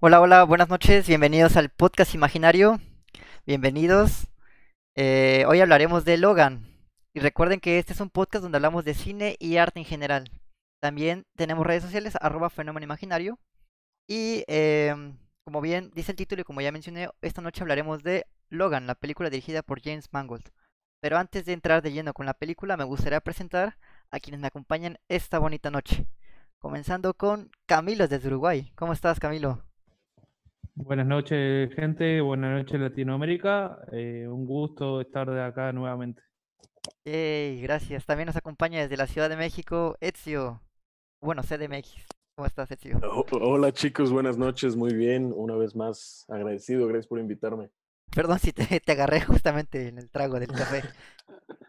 Hola, hola, buenas noches, bienvenidos al podcast imaginario, bienvenidos. Eh, hoy hablaremos de Logan y recuerden que este es un podcast donde hablamos de cine y arte en general. También tenemos redes sociales, arroba fenómeno imaginario. Y em, como bien dice el título y como ya mencioné, esta noche hablaremos de Logan, la película dirigida por James Mangold. Pero antes de entrar de lleno con la película, me gustaría presentar a quienes me acompañan esta bonita noche. Comenzando con Camilo desde Uruguay. ¿Cómo estás, Camilo? Buenas noches, gente. Buenas noches, Latinoamérica. Eh, un gusto estar de acá nuevamente. Hey, gracias. También nos acompaña desde la Ciudad de México, Ezio. Bueno, CDMX. ¿Cómo estás, Ezio? Hola, chicos. Buenas noches. Muy bien. Una vez más, agradecido. Gracias por invitarme. Perdón si te, te agarré justamente en el trago del café.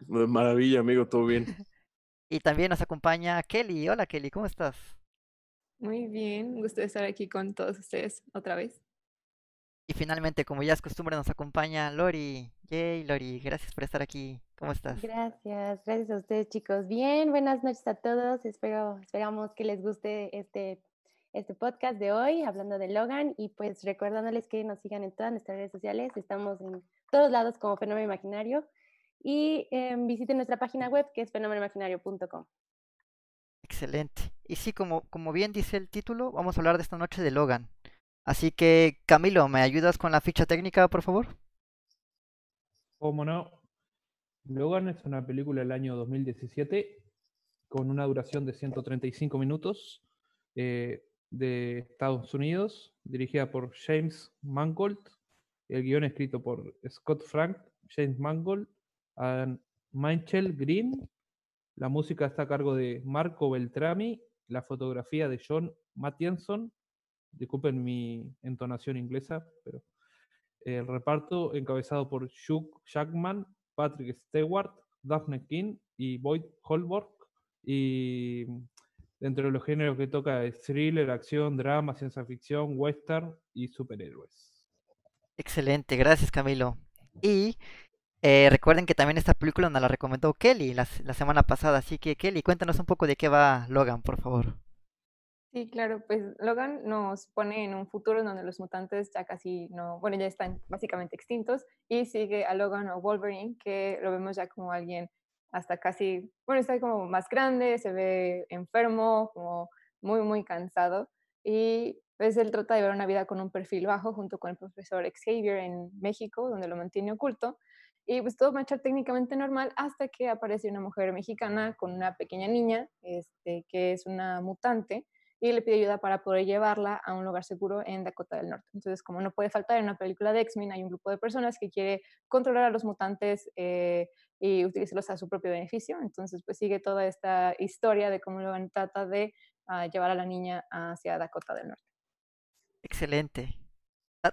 Maravilla, amigo. Todo bien. Y también nos acompaña Kelly. Hola, Kelly. ¿Cómo estás? Muy bien. Gusto de estar aquí con todos ustedes otra vez. Y finalmente, como ya es costumbre, nos acompaña Lori. Yay, Lori, gracias por estar aquí. ¿Cómo estás? Gracias, gracias a ustedes, chicos. Bien, buenas noches a todos. Espero, esperamos que les guste este, este podcast de hoy, hablando de Logan. Y pues recordándoles que nos sigan en todas nuestras redes sociales. Estamos en todos lados como Fenómeno Imaginario. Y eh, visiten nuestra página web que es fenómenoimaginario.com. Excelente. Y sí, como, como bien dice el título, vamos a hablar de esta noche de Logan. Así que, Camilo, ¿me ayudas con la ficha técnica, por favor? Cómo no. Logan es una película del año 2017 con una duración de 135 minutos eh, de Estados Unidos, dirigida por James Mangold, el guion escrito por Scott Frank, James Mangold, y Michael Green, la música está a cargo de Marco Beltrami, la fotografía de John Mattianson disculpen mi entonación inglesa, pero el reparto encabezado por Hugh Jackman, Patrick Stewart, Daphne King y Boyd Holbrook. Y dentro de los géneros que toca es thriller, acción, drama, ciencia ficción, western y superhéroes. Excelente, gracias Camilo. Y eh, recuerden que también esta película nos la recomendó Kelly la semana pasada, así que Kelly, cuéntanos un poco de qué va Logan, por favor. Sí, claro, pues Logan nos pone en un futuro donde los mutantes ya casi no, bueno, ya están básicamente extintos y sigue a Logan o Wolverine, que lo vemos ya como alguien hasta casi, bueno, está como más grande, se ve enfermo, como muy, muy cansado y pues él trata de ver una vida con un perfil bajo junto con el profesor Xavier en México, donde lo mantiene oculto. Y pues todo marcha técnicamente normal hasta que aparece una mujer mexicana con una pequeña niña, este, que es una mutante, y le pide ayuda para poder llevarla a un lugar seguro en Dakota del Norte. Entonces, como no puede faltar en una película de X-Men, hay un grupo de personas que quiere controlar a los mutantes eh, y utilizarlos a su propio beneficio. Entonces, pues sigue toda esta historia de cómo Logan trata de uh, llevar a la niña hacia Dakota del Norte. Excelente.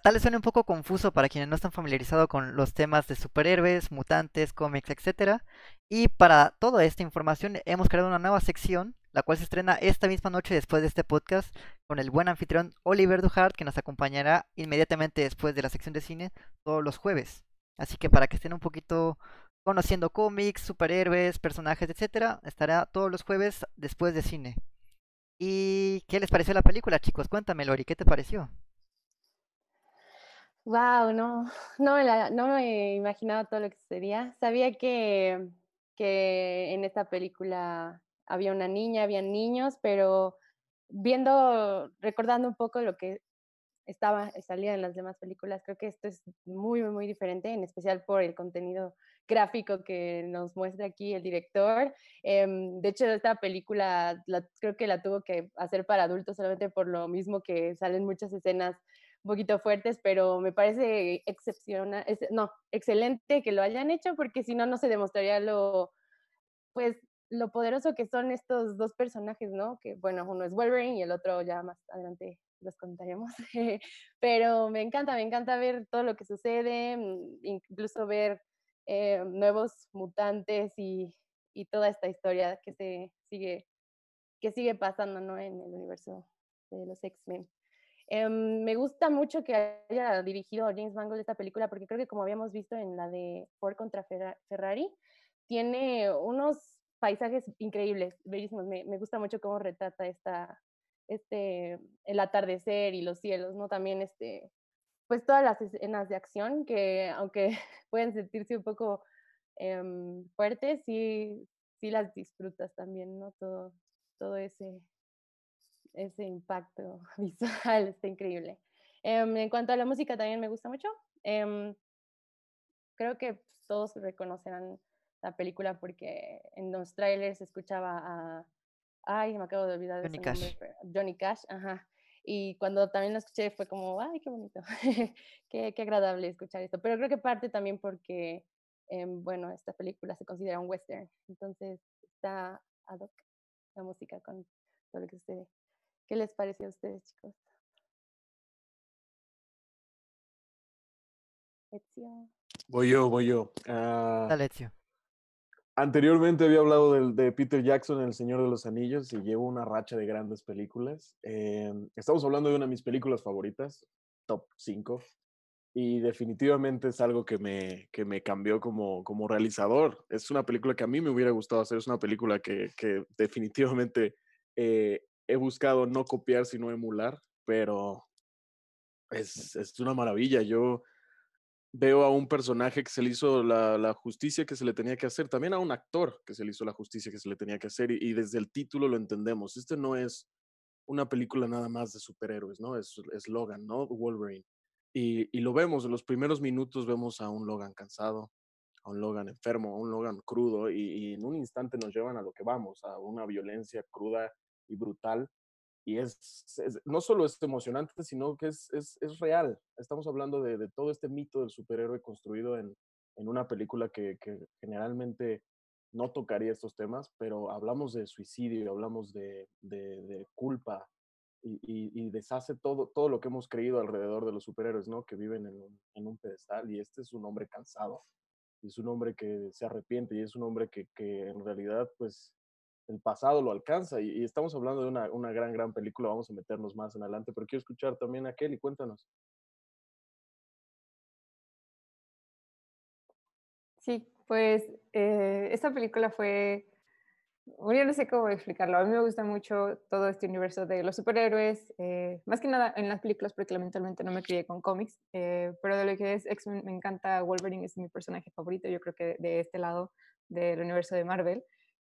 Tal vez suene un poco confuso para quienes no están familiarizados con los temas de superhéroes, mutantes, cómics, etc. Y para toda esta información hemos creado una nueva sección la cual se estrena esta misma noche después de este podcast con el buen anfitrión Oliver Duhart, que nos acompañará inmediatamente después de la sección de cine todos los jueves. Así que para que estén un poquito conociendo cómics, superhéroes, personajes, etcétera, estará todos los jueves después de cine. ¿Y qué les pareció la película, chicos? Cuéntame, Lori, ¿qué te pareció? Wow, no, no, me imaginaba todo lo que sucedía. Sabía que, que en esta película había una niña, había niños, pero viendo, recordando un poco lo que estaba, salía en las demás películas, creo que esto es muy, muy diferente, en especial por el contenido gráfico que nos muestra aquí el director. Em, de hecho, esta película creo que la tuvo que hacer para adultos solamente por lo mismo que salen muchas escenas un poquito fuertes, pero me parece excepcional, no, excelente que lo hayan hecho porque si no, no se demostraría lo, pues lo poderoso que son estos dos personajes, ¿no? Que bueno, uno es Wolverine y el otro ya más adelante los contaremos. Pero me encanta, me encanta ver todo lo que sucede, mm, incluso ver eh, nuevos mutantes y, y, toda esta historia que se sigue, que sigue pasando, ¿no? En el universo de los X-Men. Em, me gusta mucho que haya dirigido James Mangold esta película porque creo que como habíamos visto en la de Ford contra Ferrari, tiene unos paisajes increíbles, bellísimos. Me, me, gusta mucho cómo retrata esta, este, el atardecer y los cielos, ¿no? También, este, pues todas las escenas de acción que, aunque pueden sentirse un poco em, fuertes, sí, sí las disfrutas también, ¿no? Todo, todo ese, ese impacto visual está increíble. Em, en cuanto a la música, también me gusta mucho. Em, creo que todos reconocerán la película porque en los trailers escuchaba a... Ay, me acabo de olvidar de Johnny su Cash. nombre, Johnny Cash, ajá. Y cuando también lo escuché fue como, ay, qué bonito, qué, qué agradable escuchar esto. Pero creo que parte también porque, em, bueno, esta película se considera un western, entonces está ad hoc la música con todo lo que sucede. ¿Qué les pareció a ustedes, chicos? Ezio. Voy yo, voy yo. Ah, Dale, Ezio. Anteriormente había hablado de, Peter Jackson, El Señor de los Anillos, y llevo una racha de grandes películas. Eh, estamos hablando de una de mis películas favoritas, top 5, y definitivamente es algo que me, que me cambió como, como realizador. Es una película que a mí me hubiera gustado hacer, es una película que, que definitivamente eh, he buscado no copiar, sino emular, pero es, es una maravilla. Yo veo a un personaje que se le hizo la, la justicia que se le tenía que hacer, también a un actor que se le hizo la justicia que se le tenía que hacer, y, y desde el título lo entendemos. Este no es una película nada más de superhéroes, ¿no? Es, es Logan, ¿no? Wolverine. Y, y lo vemos, en los primeros minutos vemos a un Logan cansado, a un Logan enfermo, a un Logan crudo, y, y en un instante nos llevan a lo que vamos, a una violencia cruda y brutal y es, no solo es emocionante, sino que es, es, es real. Estamos hablando de, de todo este mito del superhéroe construido en, en una película que, generalmente no tocaría estos temas, pero hablamos de suicidio, hablamos de, de- culpa y, deshace todo, todo lo que hemos creído alrededor de los superhéroes, ¿no? Que viven en un, pedestal y este es un hombre cansado, es un hombre que se arrepiente y es un hombre que, que en realidad, pues, el pasado lo alcanza y, estamos hablando de una, una gran, gran película, vamos a meternos más en adelante, pero quiero escuchar también a Kelly, cuéntanos. Sí, pues eh, esta película fue, bueno, yo no sé cómo explicarlo, a mí me gusta mucho todo este universo de los superhéroes, eh, más que nada en las películas porque lamentablemente no me crié con cómics, eh, pero de lo que es X-Men me encanta Wolverine, es mi personaje favorito, yo creo que de este lado del universo de Marvel.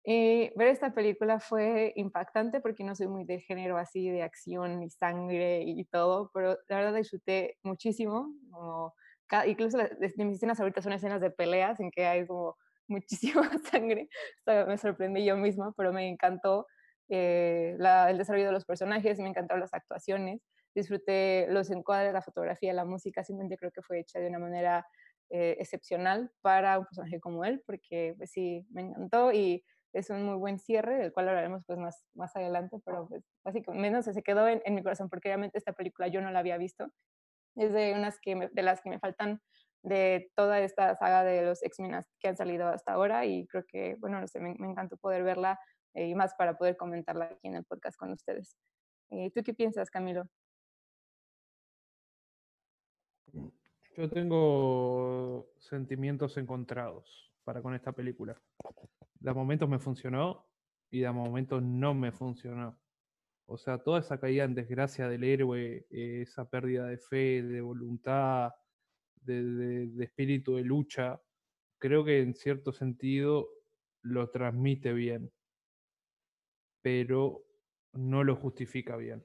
Y ver esta película fue impactante porque no soy muy de género así de acción y sangre y todo, pero la verdad disfruté muchísimo, como ca- incluso la- de, mis escenas favoritas son escenas de peleas en que hay como muchísima sangre. O sea, me sorprendí yo misma, pero me encantó eh, la- el desarrollo de los personajes, me encantaron las actuaciones, disfruté los encuadres, la fotografía, la música, simplemente creo que fue hecha de una manera eh, excepcional para un personaje como él, porque pues sí, me encantó y es un muy buen cierre, del cual hablaremos pues más, más adelante, pero pues básicamente menos se quedó en, mi corazón, porque realmente esta película yo no la había visto, es de unas que me- de las que me faltan de toda esta saga de los X-Men que han salido hasta ahora y creo que, bueno, no sé, me, me encantó poder verla eh, y más para poder comentarla aquí en el podcast con ustedes. Eh, ¿Tú qué piensas, Camilo? Yo tengo sentimientos encontrados para con esta película. De momentos me funcionó y de momentos no me funcionó. O sea, toda esa caída en desgracia del héroe, eh, esa pérdida de fe, de voluntad, de, de- de espíritu de lucha, creo que en cierto sentido lo transmite bien, pero no lo justifica bien.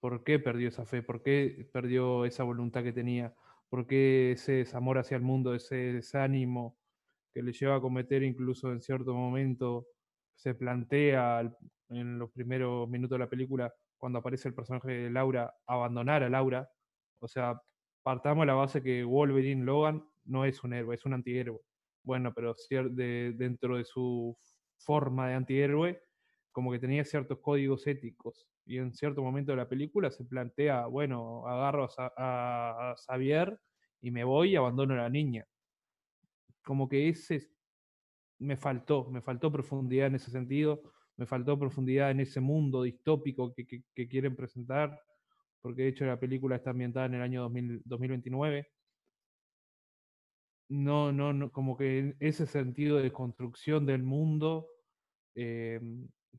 ¿Por qué perdió esa fe? ¿Por qué perdió esa voluntad que tenía? ¿Por qué ese desamor hacia el mundo, ese desánimo que le lleva a cometer incluso en cierto momento, se plantea en los primeros minutos de la película, cuando aparece el personaje de Laura, abandonar a Laura? O sea, partamos de la base que Wolverine Logan no es un héroe, es un antihéroe. Bueno, pero de- dentro de su forma de antihéroe, como que tenía ciertos códigos éticos. Y en cierto momento de la película se plantea, bueno, agarro a- a Xavier y me voy y abandono a la niña. Como que ese me faltó, me faltó profundidad en ese sentido, me faltó profundidad en ese mundo distópico que, que- que quieren presentar, porque de hecho la película está ambientada en el año 2000 2029. No, no, no, como que en ese sentido de construcción del mundo, eh,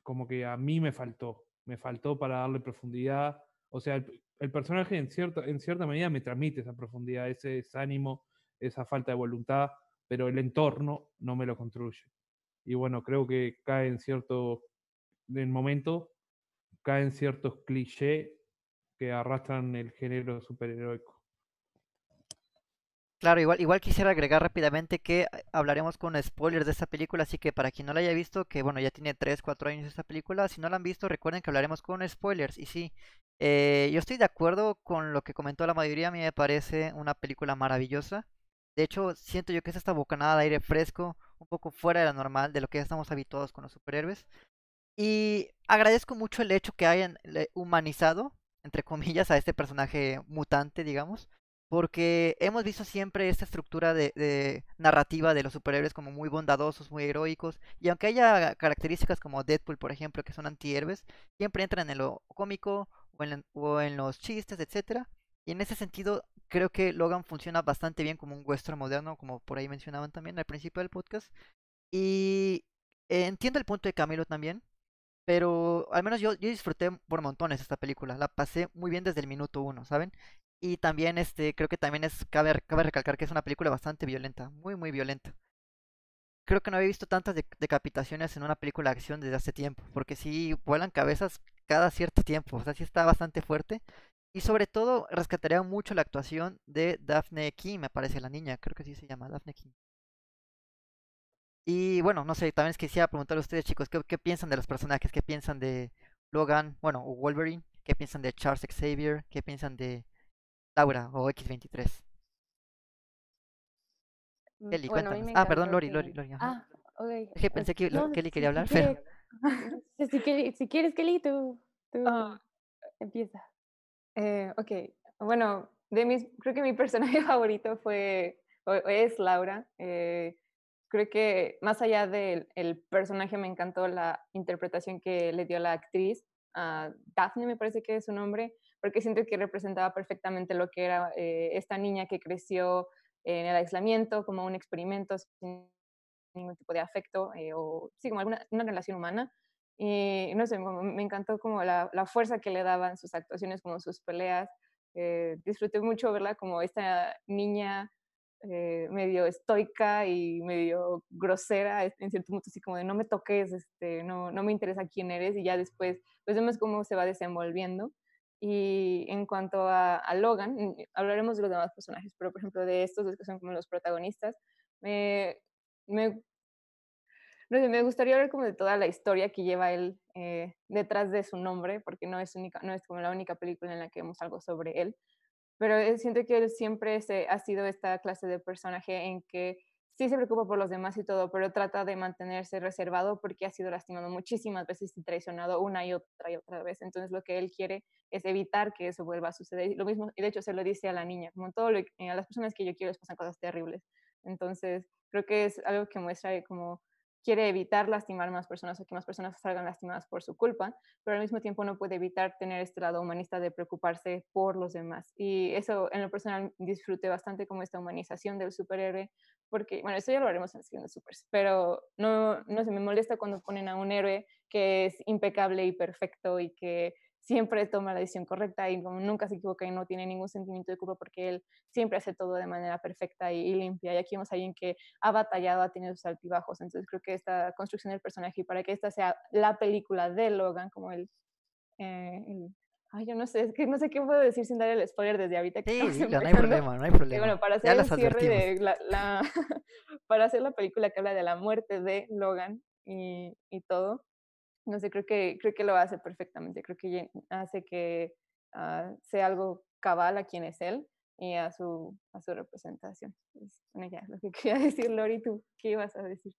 como que a mí me faltó. me faltó para darle profundidad. O sea, el, el personaje en cierta, en cierta medida me transmite esa profundidad, ese desánimo, esa falta de voluntad, pero el entorno no me lo construye. Y bueno, creo que cae en cierto, en momento, caen ciertos clichés que arrastran el género superheroico. Claro, igual, igual quisiera agregar rápidamente que eh, hablaremos con spoilers de esta película, así que para quien no la haya visto, que bueno, ya tiene 3, 4 años esta película, si no la han visto, recuerden que hablaremos con spoilers. Y sí, eh, yo estoy de acuerdo con lo que comentó la mayoría, a mí me parece una película maravillosa. De hecho, siento yo que es esta bocanada de aire fresco, un poco fuera de la normal, de lo que ya estamos habituados con los superhéroes. Y agradezco mucho el hecho que hayan humanizado, entre comillas, a este personaje mutante, digamos porque hemos visto siempre esta estructura de, narrativa de los superhéroes como muy bondadosos, muy heroicos, y aunque haya características como Deadpool, por ejemplo, que son antihéroes, siempre entran en lo cómico o en, o en los chistes, etcétera. Y en ese sentido, creo que Logan funciona bastante bien como un western moderno, como por ahí mencionaban también al principio del podcast. Y eh, entiendo el punto de Camilo también, pero al menos yo, yo disfruté por montones esta película. La pasé muy bien desde el minuto uno, ¿saben? Y también este, creo que también es, cabe, cabe recalcar que es una película bastante violenta, muy muy violenta. Creo que no había visto tantas de- decapitaciones en una película de acción desde hace tiempo, porque sí vuelan cabezas cada cierto tiempo, o sea, sí está bastante fuerte. Y sobre todo rescataría mucho la actuación de Daphne King, me parece la niña, creo que sí se llama Daphne King. Y bueno, no sé, también es que quisiera preguntar a ustedes, chicos, ¿qué, qué piensan de los personajes? ¿Qué piensan de Logan, bueno, o Wolverine? ¿Qué piensan de Charles Xavier? ¿Qué piensan de Laura o X23? Mm, Kelly, Bueno, cuéntanos. Ah, perdón, Lori, Lori, que- Lori, ajá. Ah, ok. Es que pensé que No, Kelly quería si hablar, pero... quiere- si, si quiere- si quieres, Kelly, tú, tú Ah. empieza. Eh, ok, bueno, de mis, creo que mi personaje favorito fue, o- es Laura. eh, creo que más allá del el personaje me encantó la interpretación que le dio la actriz, a Daphne me parece que es su nombre, porque siento que representaba perfectamente lo que era eh, esta niña que creció en el aislamiento como un experimento sin ningún tipo de afecto eh, o sí, como alguna una relación humana. Y no sé, me encantó como la, la fuerza que le daban sus actuaciones, como sus peleas. eh, disfruté mucho verla como esta niña eh, medio estoica y medio grosera, en cierto punto así como de no me toques, este, no, no me interesa quién eres y ya después pues vemos cómo se va desenvolviendo. Y en cuanto a, a Logan, hablaremos de los demás personajes, pero por ejemplo de estos dos que son como los protagonistas, me, me me gustaría hablar como de toda la historia que lleva él eh, detrás de su nombre, porque no es, única, no es como la única película en la que vemos algo sobre él, pero siento que él siempre se, ha sido esta clase de personaje en que sí se preocupa por los demás y todo, pero trata de mantenerse reservado porque ha sido lastimado muchísimas veces y traicionado una y otra y otra vez. Entonces lo que él quiere es evitar que eso vuelva a suceder. Y lo mismo, y de hecho se lo dice a la niña, como todo lo, a las personas que yo quiero les pasan cosas terribles. Entonces creo que es algo que muestra como quiere evitar lastimar más personas o que más personas salgan lastimadas por su culpa, pero al mismo tiempo no puede evitar tener este lado humanista de preocuparse por los demás. Y eso en lo personal disfruté bastante como esta humanización del superhéroe, porque, bueno, eso ya lo haremos en el siguiente supers, pero no, no se me molesta cuando ponen a un héroe que es impecable y perfecto y que siempre toma la decisión correcta y como nunca se equivoca y no tiene ningún sentimiento de culpa porque él siempre hace todo de manera perfecta y, y limpia. Y aquí vemos a alguien que ha batallado, ha tenido sus altibajos. Entonces creo que esta construcción del personaje y para que esta sea la película de Logan, como el... eh, el- ay, yo no sé, es que no sé qué puedo decir sin dar el spoiler desde ahorita que Sí, estamos dilo, no hay problema, no hay Y problema. bueno, para Ya hacer el cierre de la, la- para hacer la película que habla de la muerte de Logan y, y todo, no sé, creo que, creo que lo hace perfectamente. Creo que hace que ah, sea algo cabal a quien es él y a su, a su representación. Es, bueno, ya, lo que quería decir, Lori, ¿tú qué ibas a decir?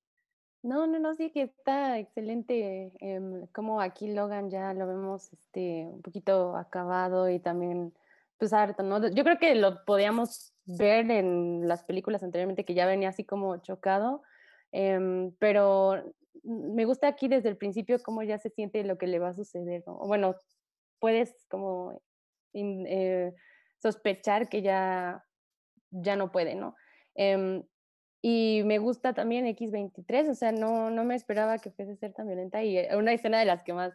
No, no, no, sí que está excelente. em, como aquí Logan ya lo vemos este, un poquito acabado y también, pues harto, ¿no? Yo creo que lo podíamos ver en las películas anteriormente que ya venía así como chocado, em, pero me gusta aquí desde el principio cómo ya se siente lo que le va a suceder, ¿no? Bueno, puedes como eh, sospechar que ya, ya no puede, ¿no? Em, y me gusta también X23, o sea, no, no me esperaba que fuese a ser tan violenta y eh, una escena de las que más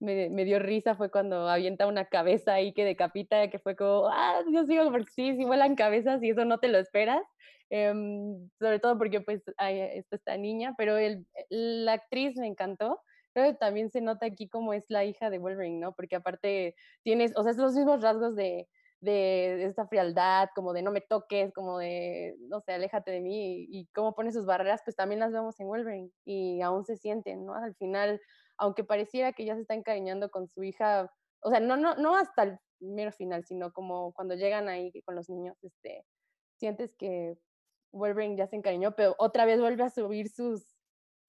me, dio risa fue cuando avienta una cabeza ahí que decapita, que fue como, ah, Dios mío, porque sí, sí vuelan cabezas y eso no te lo esperas. Eh, sobre todo porque pues hay esta, esta niña, pero el, la actriz me encantó. Creo que también se nota aquí como es la hija de Wolverine, ¿no? Porque aparte tienes, o sea, los mismos rasgos de, de, esta frialdad, como de no me toques, como de, no sé, aléjate de mí, y, y cómo pone sus barreras, pues también las vemos en Wolverine y aún se sienten, ¿no? Al final, aunque pareciera que ya se está encariñando con su hija, o sea, no, no, no hasta el mero final, sino como cuando llegan ahí con los niños, este, sientes que Wolverine ya se encariñó, pero otra vez vuelve a subir sus,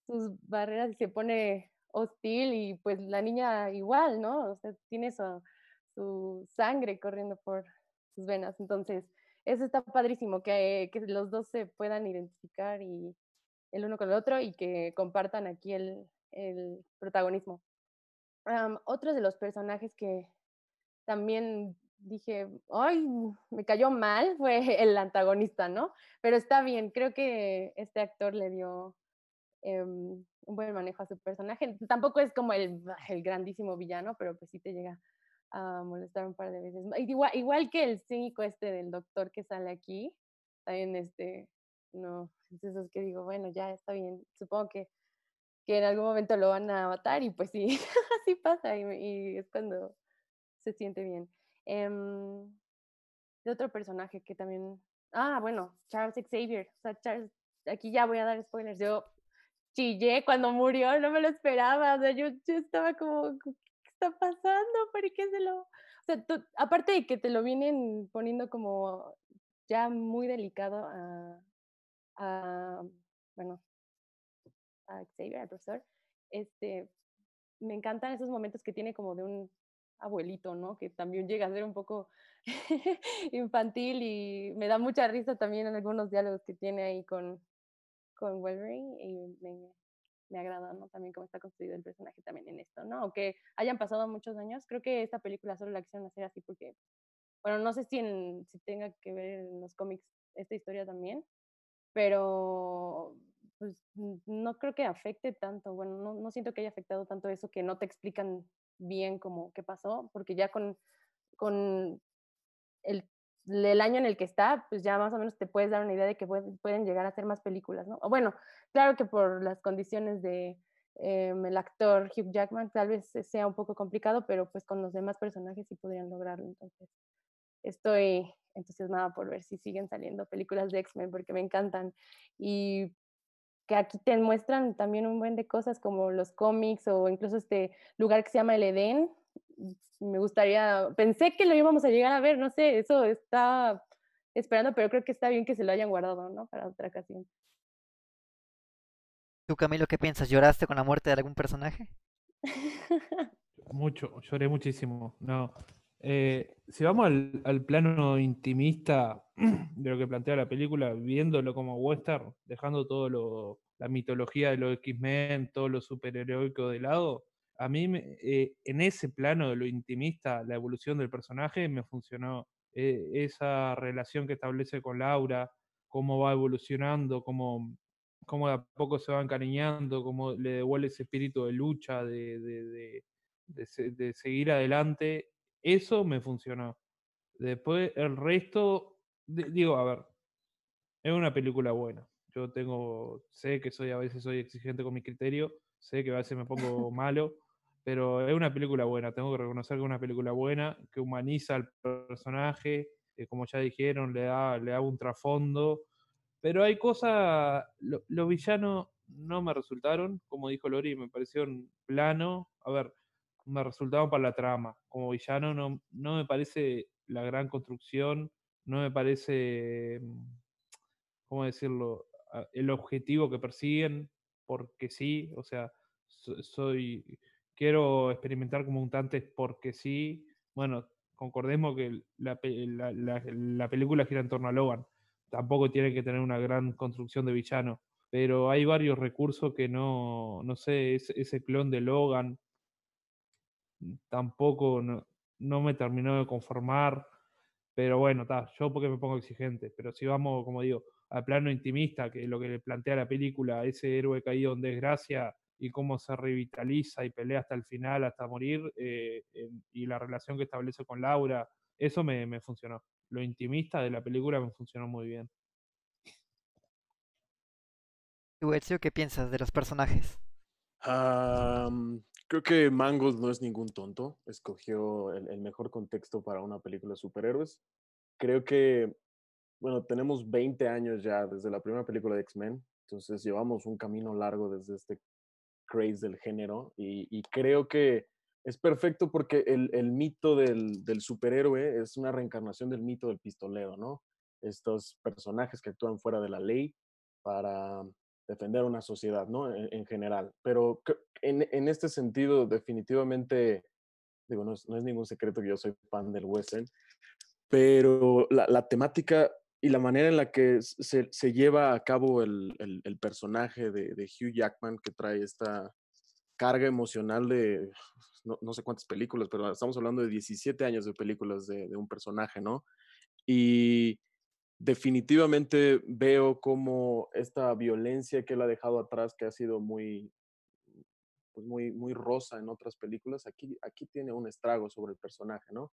sus barreras y se pone hostil y pues la niña igual, ¿no? O sea, tiene su, su sangre corriendo por sus venas. Entonces, eso está padrísimo, que, que los dos se puedan identificar y el uno con el otro y que compartan aquí el, el protagonismo. Um, otro de los personajes que también dije, ay, me cayó mal, fue el antagonista, ¿no? Pero está bien, creo que este actor le dio eh, un buen manejo a su personaje. Tampoco es como el, grandísimo villano, pero pues sí te llega a molestar un par de veces. Igual, que el cínico este del doctor que sale aquí, también este, no, es que digo, bueno, ya está bien, supongo que, que en algún momento lo van a matar y pues sí, así pasa y, y es cuando se siente bien. De otro personaje que también. Ah, bueno, Charles Xavier. O sea, Charles, aquí ya voy a dar spoilers. Yo chillé cuando murió, no me lo esperaba. O sea, yo, yo estaba como, ¿qué está pasando? ¿Por qué se lo.? O sea, aparte de que te lo vienen poniendo como ya muy delicado a bueno, a Xavier, al profesor, este, me encantan esos momentos que tiene como de un abuelito, ¿no? Que también llega a ser un poco infantil y me da mucha risa también en algunos diálogos que tiene ahí con, con Wolverine y me, me agrada, ¿no? También cómo está construido el personaje también en esto, ¿no? Aunque hayan pasado muchos años, creo que esta película solo la quisieron hacer así porque, bueno, no sé si, en, si tenga que ver en los cómics esta historia también, pero pues no creo que afecte tanto, bueno, no, no siento que haya afectado tanto eso que no te explican bien como qué pasó, porque ya con, con el, el, año en el que está, pues ya más o menos te puedes dar una idea de que pueden, pueden llegar a hacer más películas, ¿no? O bueno, claro que por las condiciones de eh, el actor Hugh Jackman tal vez sea un poco complicado, pero pues con los demás personajes sí podrían lograrlo, entonces estoy entusiasmada por ver si siguen saliendo películas de X-Men porque me encantan y que aquí te muestran también un buen de cosas como los cómics o incluso este lugar que se llama el Edén. Me gustaría, pensé que lo íbamos a llegar a ver, no sé, eso está esperando, pero creo que está bien que se lo hayan guardado, ¿no? Para otra ocasión. ¿Tú, Camilo, qué piensas? ¿Lloraste con la muerte de algún personaje? Mucho, lloré muchísimo. No. Eh, si vamos al, al, plano intimista de lo que plantea la película, viéndolo como western, dejando todo lo, la mitología de los X-Men, todo lo superheroico de lado, a mí eh, en ese plano de lo intimista, la evolución del personaje me funcionó. Eh, esa relación que establece con Laura, cómo va evolucionando, cómo, cómo a poco se va encariñando, cómo le devuelve ese espíritu de lucha, de, de, de, de, de seguir adelante, eso me funcionó. Después, el resto, digo, a ver, es una película buena. Yo tengo, sé que soy a veces soy exigente con mi criterio, sé que a veces me pongo malo, pero es una película buena. Tengo que reconocer que es una película buena, que humaniza al personaje, como ya dijeron, le da, le da un trasfondo. Pero hay cosas, los lo villanos no me resultaron, como dijo Lori, me parecieron plano. A ver, me resultaban para la trama. Como villano no, no me parece la gran construcción, no me parece, ¿cómo decirlo?, el objetivo que persiguen, porque sí, o sea, soy, quiero experimentar como mutantes porque sí. Bueno, concordemos que la, la, la, la película gira en torno a Logan, tampoco tiene que tener una gran construcción de villano, pero hay varios recursos que no, no sé, ese, clon de Logan, tampoco no, no, me terminó de conformar, pero bueno, ta, yo porque me pongo exigente, pero si vamos, como digo, al plano intimista, que es lo que le plantea la película, ese héroe caído en desgracia, y cómo se revitaliza y pelea hasta el final, hasta morir, eh, y la relación que establece con Laura, eso me, me funcionó. Lo intimista de la película me funcionó muy bien. ¿Tú, Ezio, qué piensas de los personajes? Creo que Mangold no es ningún tonto. Escogió el, mejor contexto para una película de superhéroes. Creo que, bueno, tenemos 20 años ya desde la primera película de X-Men. Entonces llevamos un camino largo desde este craze del género. Y, creo que es perfecto porque el, el mito del, del, superhéroe es una reencarnación del mito del pistolero, ¿no? Estos personajes que actúan fuera de la ley para defender una sociedad, ¿no? En, general. Pero en, en, este sentido, definitivamente, digo, no es, no es, ningún secreto que yo soy fan del western, pero la, la temática y la manera en la que se, se lleva a cabo el, el, el personaje de, de, Hugh Jackman, que trae esta carga emocional de no, no, sé cuántas películas, pero estamos hablando de 17 años de películas de, de un personaje, ¿no? Y definitivamente veo como esta violencia que él ha dejado atrás, que ha sido muy, pues muy, muy rosa en otras películas, aquí, aquí tiene un estrago sobre el personaje, ¿no?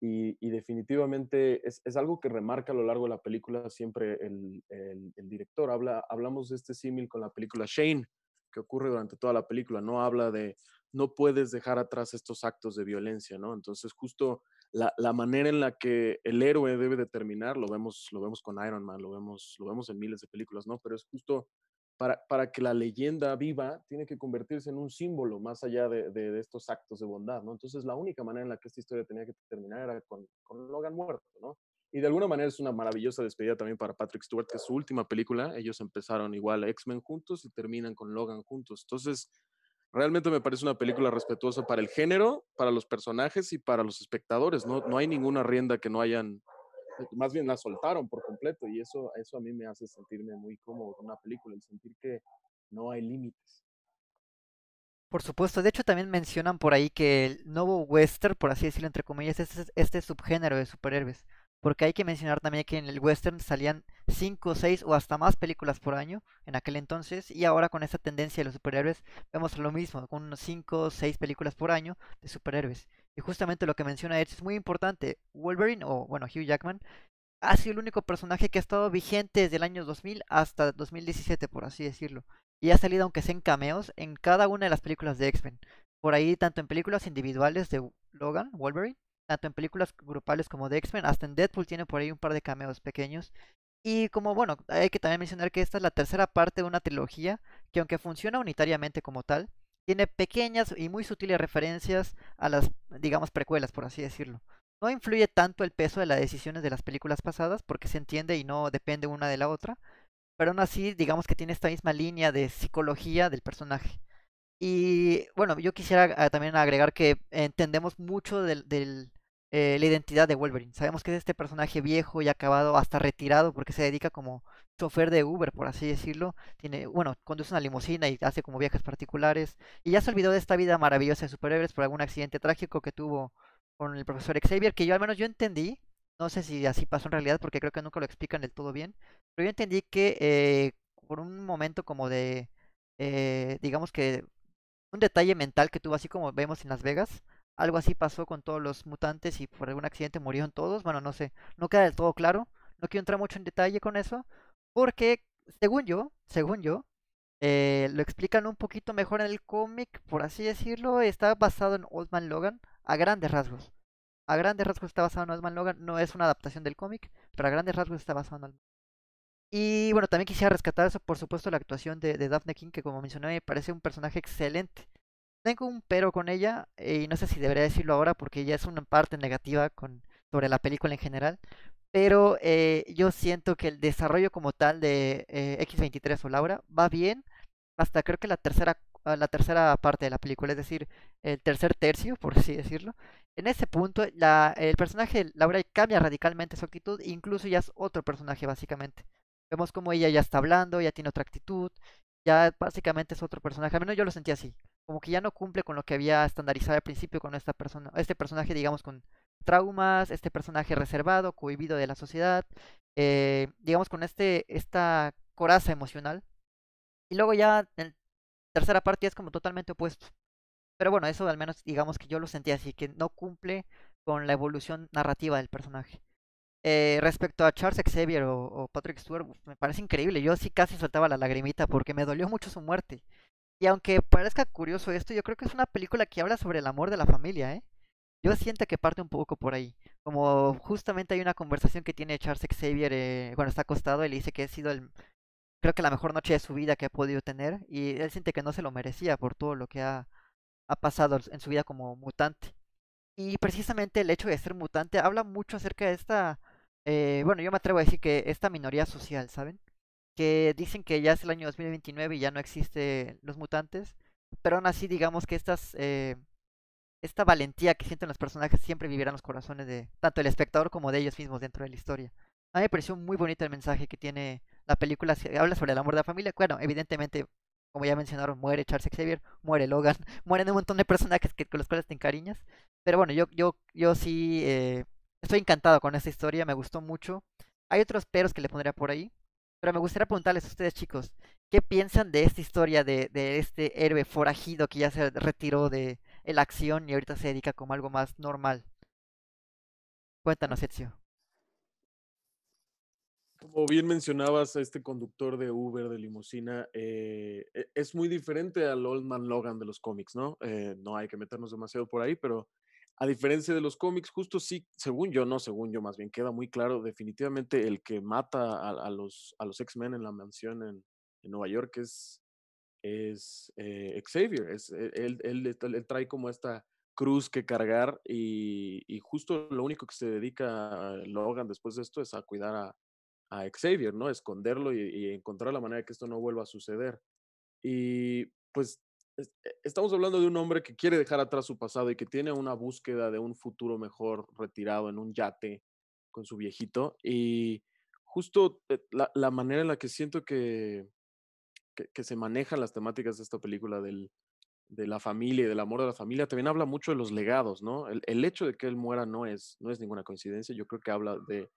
Y, y definitivamente es, es, algo que remarca a lo largo de la película siempre el, el, el director. Habla, hablamos de este símil con la película Shane, que ocurre durante toda la película, no habla de no puedes dejar atrás estos actos de violencia, ¿no? Entonces justo la, la, manera en la que el héroe debe de terminar, lo vemos, lo vemos con Iron Man, lo vemos, lo vemos en miles de películas, ¿no? Pero es justo para, para que la leyenda viva, tiene que convertirse en un símbolo más allá de, de, estos actos de bondad, ¿no? Entonces la única manera en la que esta historia tenía que terminar era con, con Logan muerto, ¿no? Y de alguna manera es una maravillosa despedida también para Patrick Stewart, que su última película. Ellos empezaron igual X-Men juntos y terminan con Logan juntos. Entonces, Realmente me parece una película respetuosa para el género, para los personajes y para los espectadores. No, no hay ninguna rienda que no hayan, más bien la soltaron por completo y eso, eso a mí me hace sentirme muy cómodo con una película, el sentir que no hay límites. Por supuesto, de hecho también mencionan por ahí que el nuevo western, por así decirlo entre comillas, es este subgénero de superhéroes. Porque hay que mencionar también que en el western salían 5, 6 o hasta más películas por año en aquel entonces. Y ahora con esta tendencia de los superhéroes vemos lo mismo, con unos 5, 6 películas por año de superhéroes. Y justamente lo que menciona Edge es muy importante. Wolverine, o bueno, Hugh Jackman, ha sido el único personaje que ha estado vigente desde el año 2000 hasta 2017, por así decirlo. Y ha salido, aunque sea en cameos, en cada una de las películas de X-Men. Por ahí, tanto en películas individuales de Logan, Wolverine, tanto en películas grupales como de X-Men, hasta en Deadpool tiene por ahí un par de cameos pequeños. Y como bueno, hay que también mencionar que esta es la tercera parte de una trilogía que aunque funciona unitariamente como tal, tiene pequeñas y muy sutiles referencias a las, digamos, precuelas, por así decirlo. No influye tanto el peso de las decisiones de las películas pasadas, porque se entiende y no depende una de la otra, pero aún así, digamos que tiene esta misma línea de psicología del personaje. Y bueno, yo quisiera ah, también agregar que entendemos mucho del, del eh, la identidad de Wolverine. Sabemos que es este personaje viejo y acabado, hasta retirado, porque se dedica como chofer de Uber, por así decirlo. Tiene, bueno, conduce una limusina y hace como viajes particulares. Y ya se olvidó de esta vida maravillosa de superhéroes por algún accidente trágico que tuvo con el profesor Xavier, que yo al menos yo entendí. No sé si así pasó en realidad, porque creo que nunca lo explican del todo bien. Pero yo entendí que eh, por un momento como de, eh, digamos que un detalle mental que tuvo, así como vemos en Las Vegas, algo así pasó con todos los mutantes y por algún accidente murieron todos. Bueno, no sé, no queda del todo claro. No quiero entrar mucho en detalle con eso. Porque, según yo, según yo, eh, lo explican un poquito mejor en el cómic, por así decirlo. Está basado en Old Man Logan a grandes rasgos. A grandes rasgos está basado en Old Man Logan. No es una adaptación del cómic, pero a grandes rasgos está basado en Old. Y bueno, también quisiera rescatar eso, por supuesto, la actuación de, de Daphne King, que como mencioné, me parece un personaje excelente. Tengo un pero con ella, eh, y no sé si debería decirlo ahora porque ya es una parte negativa con, sobre la película en general, pero eh, yo siento que el desarrollo como tal de eh, X23 o Laura va bien hasta creo que la tercera, ah, la tercera parte de la película, es decir, el tercer tercio, por así decirlo. En ese punto, la, el personaje Laura cambia radicalmente su actitud, incluso ya es otro personaje básicamente. Vemos como ella ya está hablando, ya tiene otra actitud, ya básicamente es otro personaje, al menos yo lo sentí así como que ya no cumple con lo que había estandarizado al principio con esta persona, este personaje, digamos, con traumas, este personaje reservado, cohibido de la sociedad, eh, digamos, con este, esta coraza emocional. Y luego ya en tercera parte es como totalmente opuesto. Pero bueno, eso al menos digamos que yo lo sentí así, que no cumple con la evolución narrativa del personaje. Eh, respecto a Charles Xavier o, Patrick Stewart, me parece increíble. Yo sí casi soltaba la lagrimita porque me dolió mucho su muerte. Y aunque parezca curioso esto, yo creo que es una película que habla sobre el amor de la familia, ¿eh? Yo siento que parte un poco por ahí. Como justamente hay una conversación que tiene Charles Xavier eh, cuando está acostado, él dice que ha sido el, creo que la mejor noche de su vida que ha podido tener y él siente que no se lo merecía por todo lo que ha, ha pasado en su vida como mutante. Y precisamente el hecho de ser mutante habla mucho acerca de esta, eh, bueno, yo me atrevo a decir que esta minoría social, ¿saben? Que dicen que ya es el año 2029 y ya no existen los mutantes, pero aún así digamos que estas, eh, esta valentía que sienten los personajes siempre vivirá en los corazones de tanto el espectador como de ellos mismos dentro de la historia. A mí me pareció muy bonito el mensaje que tiene la película, habla sobre el amor de la familia, bueno, evidentemente como ya mencionaron, muere Charles Xavier, muere Logan, mueren un montón de personajes que, con los cuales te encariñas. Pero bueno, yo, yo, yo sí eh, estoy encantado con esta historia, me gustó mucho. Hay otros peros que le pondría por ahí, pero me gustaría preguntarles a ustedes, chicos, ¿qué piensan de esta historia de, este héroe forajido que ya se retiró de la acción y ahorita se dedica como algo más normal? Cuéntanos, Ezio. Como bien mencionabas, este conductor de Uber, de limusina, eh, e, es muy diferente al Old Man Logan de los cómics, ¿no? Eh, no hay que meternos demasiado por ahí, pero a diferencia de los cómics, justo sí, según yo, no, según yo más bien, queda muy claro, definitivamente el que mata a, los, a los X-Men en la mansión en, Nueva York es, es eh, Xavier, es, e, él, él, trae como esta cruz que cargar y, y, justo lo único que se dedica Logan después de esto es a cuidar a, a Xavier, ¿no? Esconderlo y, encontrar la manera de que esto no vuelva a suceder. Y pues estamos hablando de un hombre que quiere dejar atrás su pasado y que tiene una búsqueda de un futuro mejor retirado en un yate con su viejito. Y justo eh, la, manera en la que siento que, que, se manejan las temáticas de esta película del, de la familia y del amor de la familia, también habla mucho de los legados, ¿no? El, el, hecho de que él muera no es, no es ninguna coincidencia, yo creo que habla de,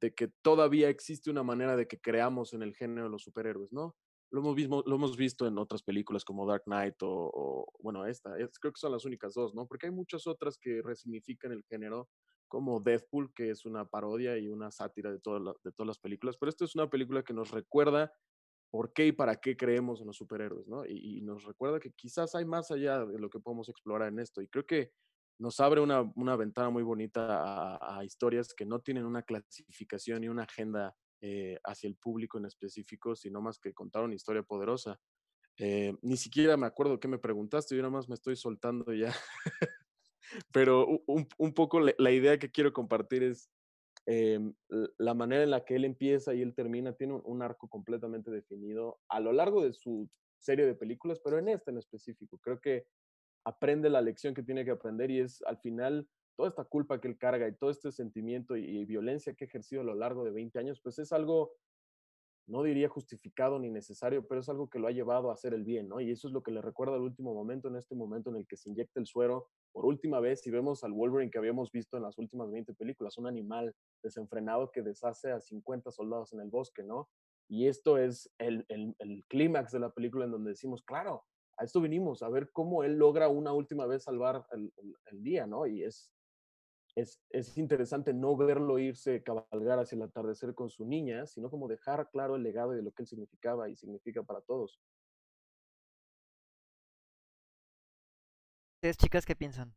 de que todavía existe una manera de que creamos en el género de los superhéroes, ¿no? Lo hemos, visto, lo hemos visto en otras películas como Dark Knight o, bueno, esta, creo que son las únicas dos, ¿no? Porque hay muchas otras que resignifican el género, como Deathpool, que es una parodia y una sátira de, de todas las películas, pero esta es una película que nos recuerda por qué y para qué creemos en los superhéroes, ¿no? Y, y, nos recuerda que quizás hay más allá de lo que podemos explorar en esto. Y creo que nos abre una, una ventana muy bonita a, historias que no tienen una clasificación y una agenda eh, hacia el público en específico, sino más que contar una historia poderosa. Eh, ni siquiera me acuerdo qué me preguntaste, yo nada más me estoy soltando ya. Pero un, poco la, idea que quiero compartir es em, la manera en la que él empieza y él termina, tiene un, arco completamente definido a lo largo de su serie de películas, pero en esta en específico. Creo que aprende la lección que tiene que aprender y es al final toda esta culpa que él carga y todo este sentimiento y, violencia que ha ejercido a lo largo de 20 años, pues es algo, no diría justificado ni necesario, pero es algo que lo ha llevado a hacer el bien, ¿no? Y eso es lo que le recuerda al último momento, en este momento en el que se inyecta el suero por última vez y vemos al Wolverine que habíamos visto en las últimas 20 películas, un animal desenfrenado que deshace a 50 soldados en el bosque, ¿no? Y esto es el, el, el clímax de la película en donde decimos, claro, a esto vinimos, a ver cómo él logra una última vez salvar el, día, ¿no? Y es, es, es, interesante no verlo irse cabalgar hacia el atardecer con su niña, sino como dejar claro el legado de lo que él significaba y significa para todos. ¿Ustedes, chicas, qué piensan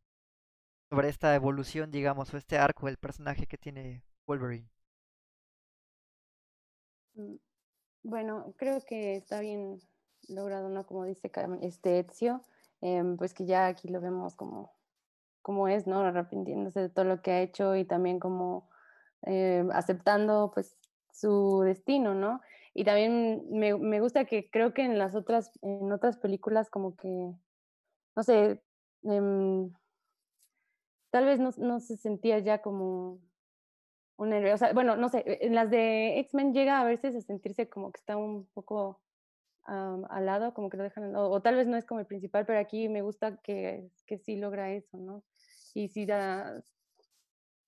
sobre esta evolución, digamos, o este arco del personaje que tiene Wolverine? Mm, bueno, creo que está bien logrado, ¿no? Como dice este Ezio, em, pues que ya aquí lo vemos como, como es, ¿no? Arrepintiéndose de todo lo que ha hecho y también como em, aceptando pues su destino, ¿no? Y también me, me, gusta que creo que en las otras, en otras películas como que, no sé, em, tal vez no, no, se sentía ya como un héroe, o sea, bueno, no sé, en las de X-Men llega a veces a sentirse como que está un poco al lado, como que lo dejan, o, tal vez no es como el principal, pero aquí me gusta que, que sí logra eso, ¿no? Y sí da,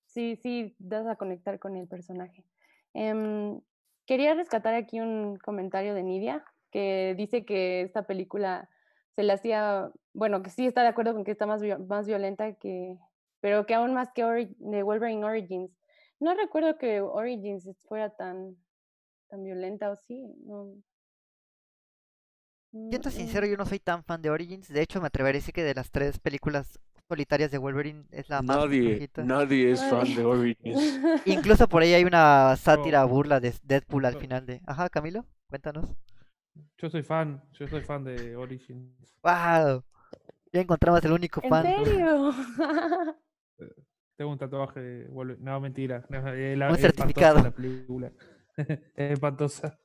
sí, sí das a conectar con el personaje. Em, quería rescatar aquí un comentario de Nidia, que dice que esta película se le hacía, bueno, que sí está de acuerdo con que está más, más violenta que, pero que aún más que de Wolverine Origins. No recuerdo que Origins fuera tan, tan violenta o sí, no. Siento sincero, yo no soy tan fan de Origins. De hecho, me atrevería a decir que de las tres películas solitarias de Wolverine es la más Nadie, nadie es fan de Origins. Incluso por ahí hay una sátira burla de Deadpool al final de. Ajá, Camilo, cuéntanos. Yo soy fan, yo soy fan de Origins. ¡Wow! Ya encontramos el único fan. ¿En serio? Tengo un tatuaje de Wolverine. No, mentira. un certificado. La película. es espantosa.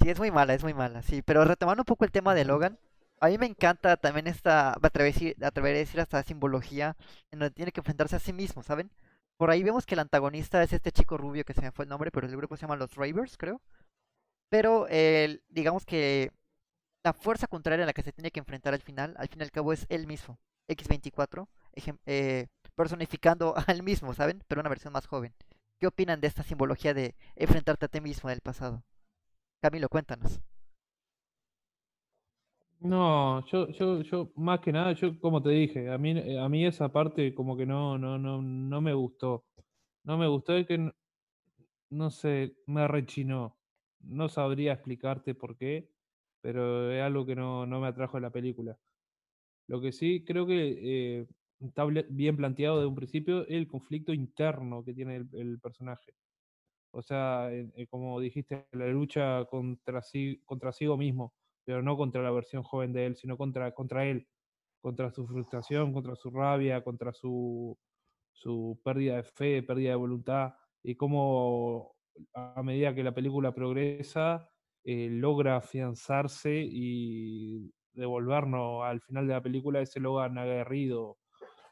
Sí, es muy mala, es muy mala, sí. Pero retomando un poco el tema de Logan, a mí me encanta también esta, me atrevería a decir hasta simbología, en donde tiene que enfrentarse a sí mismo, ¿saben? Por ahí vemos que el antagonista es este chico rubio que se me fue el nombre, pero el grupo se llama Los Ravers, creo. Pero digamos que la fuerza contraria a la que se tiene que enfrentar al final, al fin y al cabo es él mismo, X24, eh, personificando a él mismo, ¿saben? Pero una versión más joven. ¿Qué opinan de esta simbología de enfrentarte a ti mismo del pasado? Camilo, cuéntanos. No, yo, yo, yo, más que nada, yo como te dije, a mí, eh, a mí esa parte como que no, no, no, no me gustó. No me gustó de que, no, sé, me rechinó. No sabría explicarte por qué, pero es algo que no, no me atrajo de la película. Lo que sí creo que eh, está bien planteado desde un principio el conflicto interno que tiene el, personaje. O sea, eh, como dijiste, la lucha contra sí, contra sí mismo pero no contra la versión joven de él, sino contra, contra él, contra su frustración, contra su rabia, contra su, su pérdida de fe, pérdida de voluntad, y cómo a medida que la película progresa, eh, logra afianzarse y devolvernos al final de la película ese Logan aguerrido,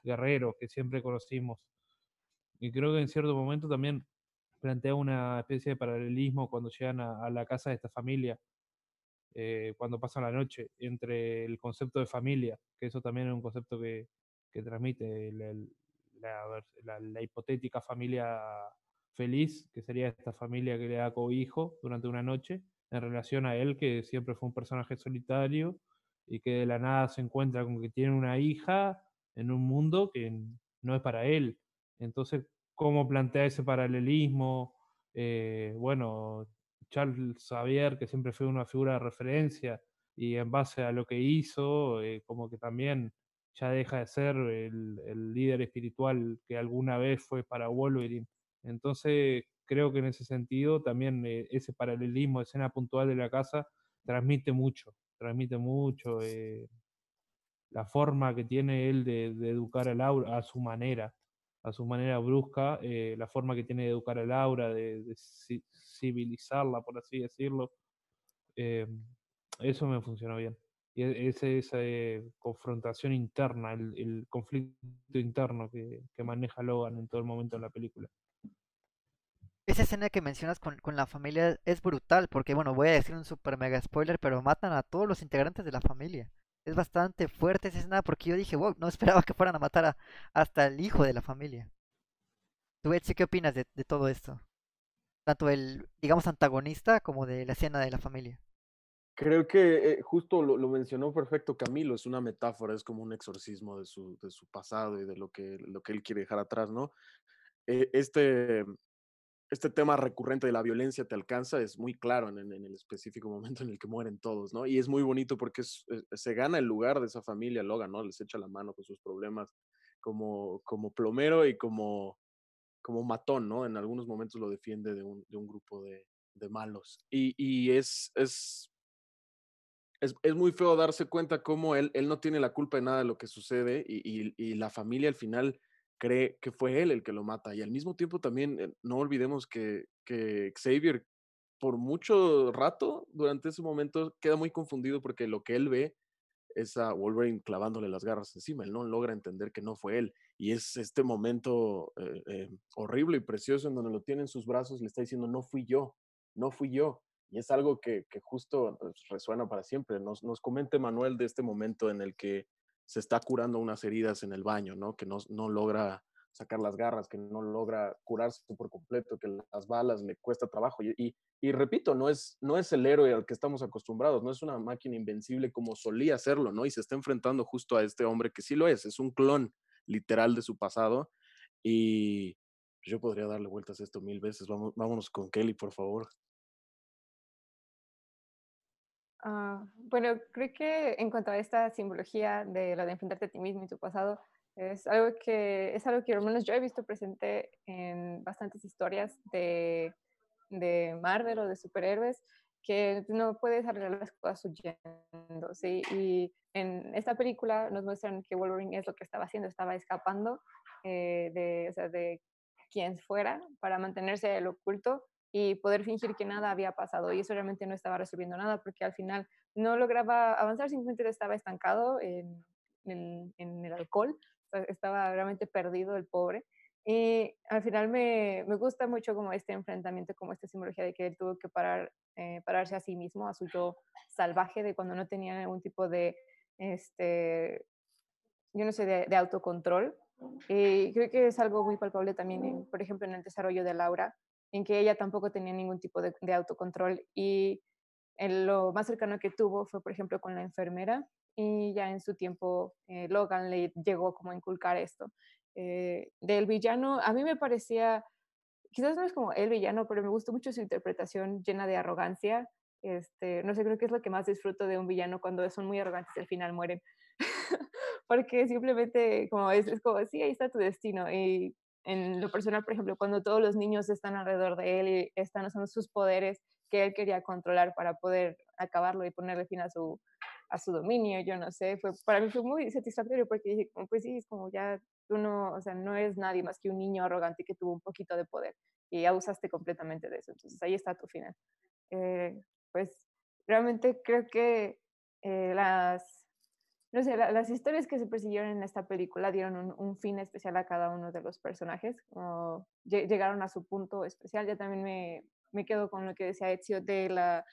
guerrero que siempre conocimos. Y creo que en cierto momento también plantea una especie de paralelismo cuando llegan a la casa de esta familia, eh, cuando pasan la noche, entre el concepto de familia, que eso también es un concepto que, que transmite la, hipotética familia feliz, que sería esta familia que le da cobijo durante una noche, en relación a él, que siempre fue un personaje solitario y que de la nada se encuentra con que tiene una hija en un mundo que no es para él. Entonces, ¿cómo plantea ese paralelismo? Eh, bueno, Charles Xavier, que siempre fue una figura de referencia, y en base a lo que hizo, eh, como que también ya deja de ser el, líder espiritual que alguna vez fue para Wolverine. Entonces, creo que en ese sentido también eh, ese paralelismo, escena puntual de la casa, transmite mucho, transmite mucho la forma que tiene él de, educar a Laura a su manera a su manera brusca, eh, la forma que tiene de educar a Laura, de, civilizarla, por así decirlo. Eh, eso me funcionó bien. Y e, esa, confrontación interna, el, conflicto interno que, maneja Logan en todo el momento de la película. Esa escena que mencionas con, con, la familia es brutal, porque bueno, voy a decir un super mega spoiler, pero matan a todos los integrantes de la familia es bastante fuerte esa escena porque yo dije, wow, no esperaba que fueran a matar hasta el hijo de la familia. ¿Tú, Etsy, qué opinas de, todo esto? Tanto el, digamos, antagonista como de la escena de la familia. Creo que eh, justo lo, mencionó perfecto Camilo, es una metáfora, es como un exorcismo de su, de su pasado y de lo que, lo que él quiere dejar atrás, ¿no? Eh, este, este tema recurrente de la violencia te alcanza es muy claro en, el específico momento en el que mueren todos, ¿no? Y es muy bonito porque eh, se gana el lugar de esa familia Logan, ¿no? Les echa la mano con sus problemas como, como plomero y como, como matón, ¿no? En algunos momentos lo defiende de un, de un grupo de, de, malos. Y, y es, es, es, es, muy feo darse cuenta cómo él, él no tiene la culpa de nada de lo que sucede y, y, y la familia al final cree que fue él el que lo mata. Y al mismo tiempo también eh, no olvidemos que, que Xavier por mucho rato durante ese momento queda muy confundido porque lo que él ve es a Wolverine clavándole las garras encima. Él no logra entender que no fue él. Y es este momento eh, eh, horrible y precioso en donde lo tiene en sus brazos y le está diciendo, no fui yo, no fui yo. Y es algo que, que justo pues, resuena para siempre. Nos, nos comente Manuel de este momento en el que se está curando unas heridas en el baño, ¿no? Que no, no logra sacar las garras, que no logra curarse por completo, que las balas le cuesta trabajo. Y, y, y, repito, no es, no es el héroe al que estamos acostumbrados, no es una máquina invencible como solía serlo, ¿no? Y se está enfrentando justo a este hombre que sí lo es, es un clon literal de su pasado. Y yo podría darle vueltas a esto mil veces. Vamos, vámonos con Kelly, por favor. Uh, bueno, creo que en cuanto a esta simbología de lo de enfrentarte a ti mismo y tu pasado, es algo que, es algo que al menos yo he visto presente en bastantes historias de, de Marvel o de superhéroes, que no puedes arreglar las cosas huyendo, ¿sí? Y en esta película nos muestran que Wolverine es lo que estaba haciendo, estaba escapando eh, de, o sea, de quien fuera para mantenerse el oculto y poder fingir que nada había pasado. Y eso realmente no estaba resolviendo nada porque al final no lograba avanzar, simplemente estaba estancado en, en, en el alcohol, estaba realmente perdido el pobre. Y al final me, me, gusta mucho como este enfrentamiento, como esta simbología de que él tuvo que parar, eh, pararse a sí mismo, a su yo salvaje, de cuando no tenía ningún tipo de, este, yo no sé, de, de autocontrol. Y creo que es algo muy palpable también, por ejemplo, en el desarrollo de Laura, en que ella tampoco tenía ningún tipo de, autocontrol y en lo más cercano que tuvo fue, por ejemplo, con la enfermera y ya en su tiempo eh, Logan le llegó como a inculcar esto. Eh, del villano, a mí me parecía, quizás no es como el villano, pero me gustó mucho su interpretación llena de arrogancia. Este, no sé, creo que es lo que más disfruto de un villano cuando son muy arrogantes y al final mueren. Porque simplemente como es, es como, sí, ahí está tu destino. Y en lo personal, por ejemplo, cuando todos los niños están alrededor de él y están usando sus poderes que él quería controlar para poder acabarlo y ponerle fin a su, a su dominio, yo no sé, fue, para mí fue muy satisfactorio porque dije, pues sí, es como ya tú no, o sea, no eres nadie más que un niño arrogante que tuvo un poquito de poder y ya usaste completamente de eso, entonces ahí está tu final. Eh, pues realmente creo que eh, las, no sé, las historias que se persiguieron en esta película dieron un, un, fin especial a cada uno de los personajes, como llegaron a su punto especial, ya también me, me quedo con lo que decía Ezio de la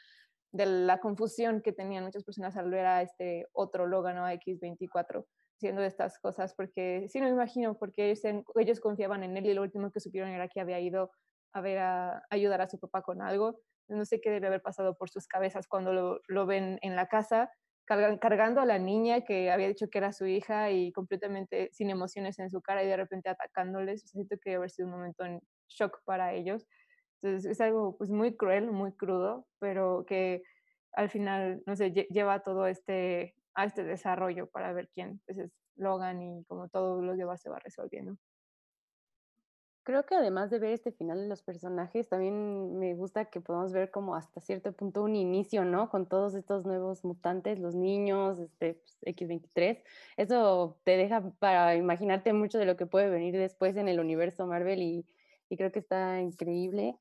de la confusión que tenían muchas personas al ver a este otro Logan o X24 haciendo estas cosas, porque sí, no me imagino, porque ellos, ellos confiaban en él y lo último que supieron era que había ido a ver a, ayudar a su papá con algo. No sé qué debe haber pasado por sus cabezas cuando lo, lo ven en la casa, cargando a la niña que había dicho que era su hija y completamente sin emociones en su cara y de repente atacándoles. siento que debe haber sido un momento en shock para ellos. Entonces es algo pues muy cruel, muy crudo, pero que al final, no sé, lleva todo este, a este desarrollo para ver quién pues, es Logan y como todo lo va se va resolviendo. Creo que además de ver este final de los personajes, también me gusta que podamos ver como hasta cierto punto un inicio, ¿no? Con todos estos nuevos mutantes, los niños, este pues, X23. Eso te deja para imaginarte mucho de lo que puede venir después en el universo Marvel y, creo que está increíble.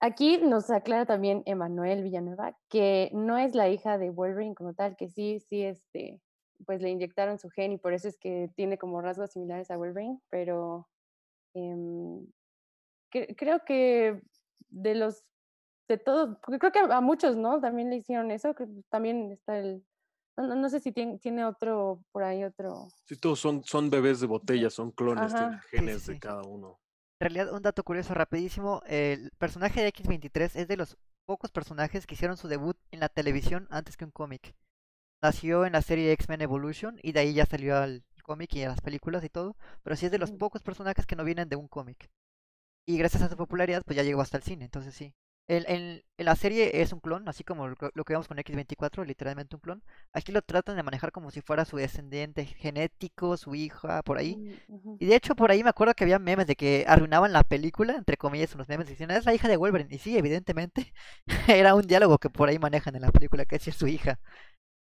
Aquí nos aclara también Emanuel Villanueva que no es la hija de Wolverine como tal, que sí, sí, este, pues le inyectaron su gen y por eso es que tiene como rasgos similares a Wolverine, pero que, creo que de los, de todos, creo que a muchos, ¿no? También le hicieron eso, que también está el, no, no, sé si tiene, tiene, otro, por ahí otro. Sí, todos son, son bebés de botella, son clones, tienen genes sí, sí, sí. de cada uno. En realidad, un dato curioso rapidísimo, el personaje de X-23 es de los pocos personajes que hicieron su debut en la televisión antes que un cómic. Nació en la serie X-Men Evolution y de ahí ya salió al cómic y a las películas y todo, pero sí es de los pocos personajes que no vienen de un cómic. Y gracias a su popularidad, pues ya llegó hasta el cine, entonces sí. En, en, en, la serie es un clon, así como lo, lo, que vemos con X24, literalmente un clon. Aquí lo tratan de manejar como si fuera su descendiente genético, su hija, por ahí. Uh -huh. Y de hecho, por ahí me acuerdo que había memes de que arruinaban la película, entre comillas, unos memes diciendo, es la hija de Wolverine. Y sí, evidentemente, era un diálogo que por ahí manejan en la película, que es su hija.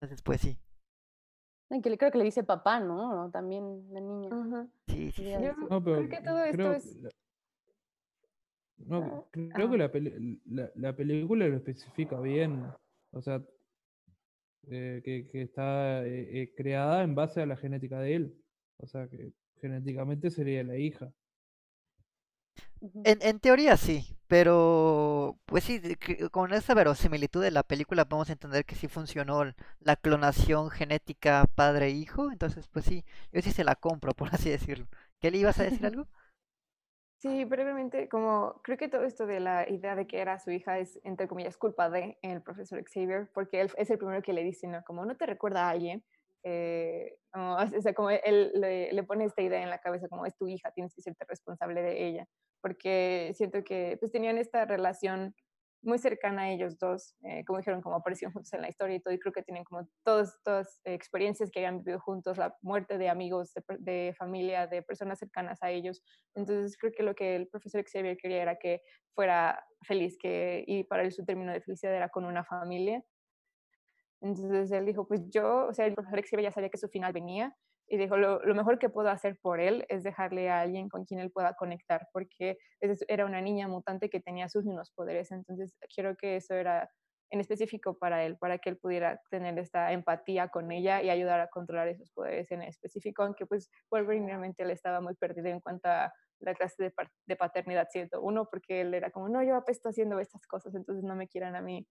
Entonces, pues sí. Que creo que le dice papá, ¿no? También la niña. Uh -huh. Sí, sí, sí. Yo no, creo que todo esto creo... es No, creo ah. que la, peli la, la, película lo especifica bien. O sea, eh, que, que, está eh, eh, creada en base a la genética de él. O sea, que genéticamente sería la hija. En, en teoría sí, pero pues sí, con esa verosimilitud de la película podemos entender que sí funcionó la clonación genética padre-hijo, entonces pues sí, yo sí se la compro, por así decirlo. ¿Qué le ibas a decir algo? Sí, brevemente, como creo que todo esto de la idea de que era su hija es, entre comillas, culpa de el profesor Xavier, porque él es el primero que le dice, ¿no? Como no te recuerda a alguien, eh, o sea, como él le, pone esta idea en la cabeza, como es tu hija, tienes que serte responsable de ella, porque siento que pues tenían esta relación muy cercana a ellos dos, eh, como dijeron, como aparecieron juntos en la historia y todo, y creo que tienen como todas, eh, experiencias que hayan vivido juntos, la muerte de amigos, de, de familia, de personas cercanas a ellos, entonces creo que lo que el profesor Xavier quería era que fuera feliz, que, y para él su término de felicidad era con una familia. Entonces él dijo, pues yo, o sea, el profesor Xavier ya sabía que su final venía y dijo, lo, lo mejor que puedo hacer por él es dejarle a alguien con quien él pueda conectar, porque era una niña mutante que tenía sus mismos poderes. Entonces quiero que eso era en específico para él, para que él pudiera tener esta empatía con ella y ayudar a controlar esos poderes en específico, aunque pues Wolverine realmente él estaba muy perdido en cuanto a la clase de, de paternidad 101, porque él era como, no, yo apesto haciendo estas cosas, entonces no me quieran a mí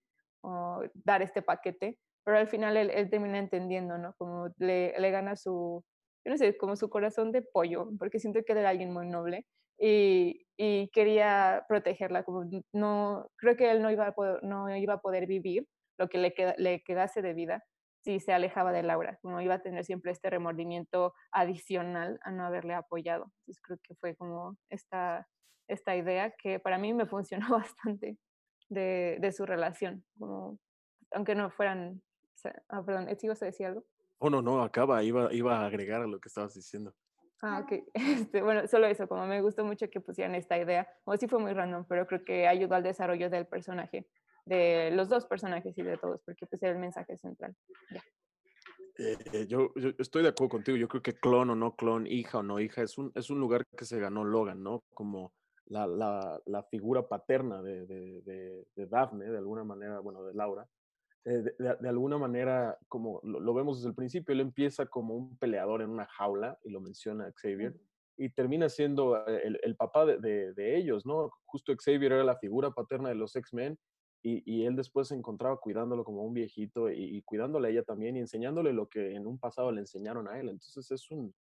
dar este paquete, pero al final él, él termina entendiendo, ¿no? Como le, le gana su, yo no sé, como su corazón de pollo, porque siento que era alguien muy noble y, y quería protegerla, como no, creo que él no iba a poder, no iba a poder vivir lo que le, queda- le quedase de vida si se alejaba de Laura, como iba a tener siempre este remordimiento adicional a no haberle apoyado. Entonces creo que fue como esta, esta idea que para mí me funcionó bastante de, de su relación, como, aunque no fueran, ah, perdón, ¿sí ibas a decir algo? Oh, no, no, acaba, iba, iba a agregar a lo que estabas diciendo. Ah, ok. Este, bueno, solo eso, como me gustó mucho que pusieran esta idea, o sí fue muy random, pero creo que ayudó al desarrollo del personaje, de los dos personajes y de todos, porque pues era el mensaje central. Eh, eh, yo, yo estoy de acuerdo contigo. Yo creo que clon o no clon, hija o no hija, es un, es un lugar que se ganó Logan, ¿no? Como la, la, la figura paterna de, de, de, de Daphne, de alguna manera, bueno, de Laura. Eh, de, alguna manera, como lo, lo vemos desde el principio, él empieza como un peleador en una jaula, y lo menciona Xavier, y termina siendo eh, el, el papá de, de- de ellos, ¿no? Justo Xavier era la figura paterna de los X-Men, y, y él después se encontraba cuidándolo como un viejito y, y cuidándole a ella también y enseñándole lo que en un pasado le enseñaron a él. Entonces es un,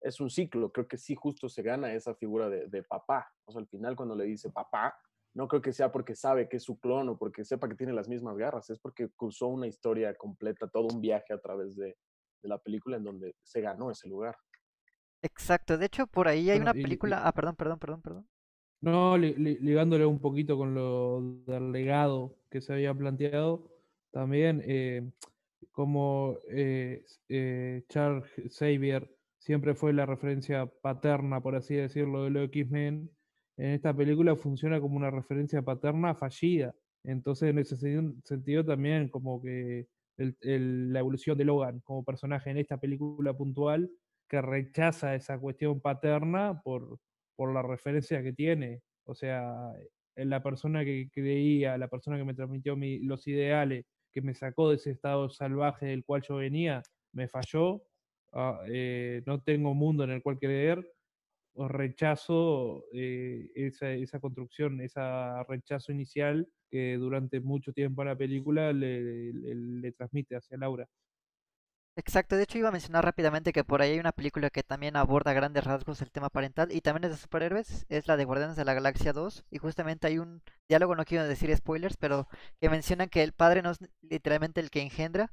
es un ciclo. Creo que sí, justo se gana esa figura de, de papá. O sea, al final, cuando le dice papá, no creo que sea porque sabe que es su clon o porque sepa que tiene las mismas garras, es porque cruzó una historia completa, todo un viaje a través de, de la película en donde se ganó ese lugar. Exacto, de hecho por ahí hay Bueno, una y- y- película, ah, perdón, perdón, perdón, perdón. No, li- li- ligándole un poquito con lo del legado que se había planteado, también eh, como eh, eh, Charles Xavier siempre fue la referencia paterna, por así decirlo, de los X-Men, en esta película funciona como una referencia paterna fallida. Entonces, en ese sen- sentido también como que el- el- la evolución de Logan como personaje en esta película puntual, que rechaza esa cuestión paterna por, por la referencia que tiene. O sea, la persona que creía, la persona que me transmitió mi- los ideales, que me sacó de ese estado salvaje del cual yo venía, me falló, ah, eh, no tengo mundo en el cual creer, o rechazo eh, esa, esa construcción, ese rechazo inicial que durante mucho tiempo en la película le, transmite hacia Laura. Exacto, de hecho iba a mencionar rápidamente que por ahí hay una película que también aborda a grandes rasgos el tema parental y también es de superhéroes, es la de Guardianes de la Galaxia 2 y justamente hay un diálogo, no quiero decir spoilers, pero que mencionan que el padre no es literalmente el que engendra,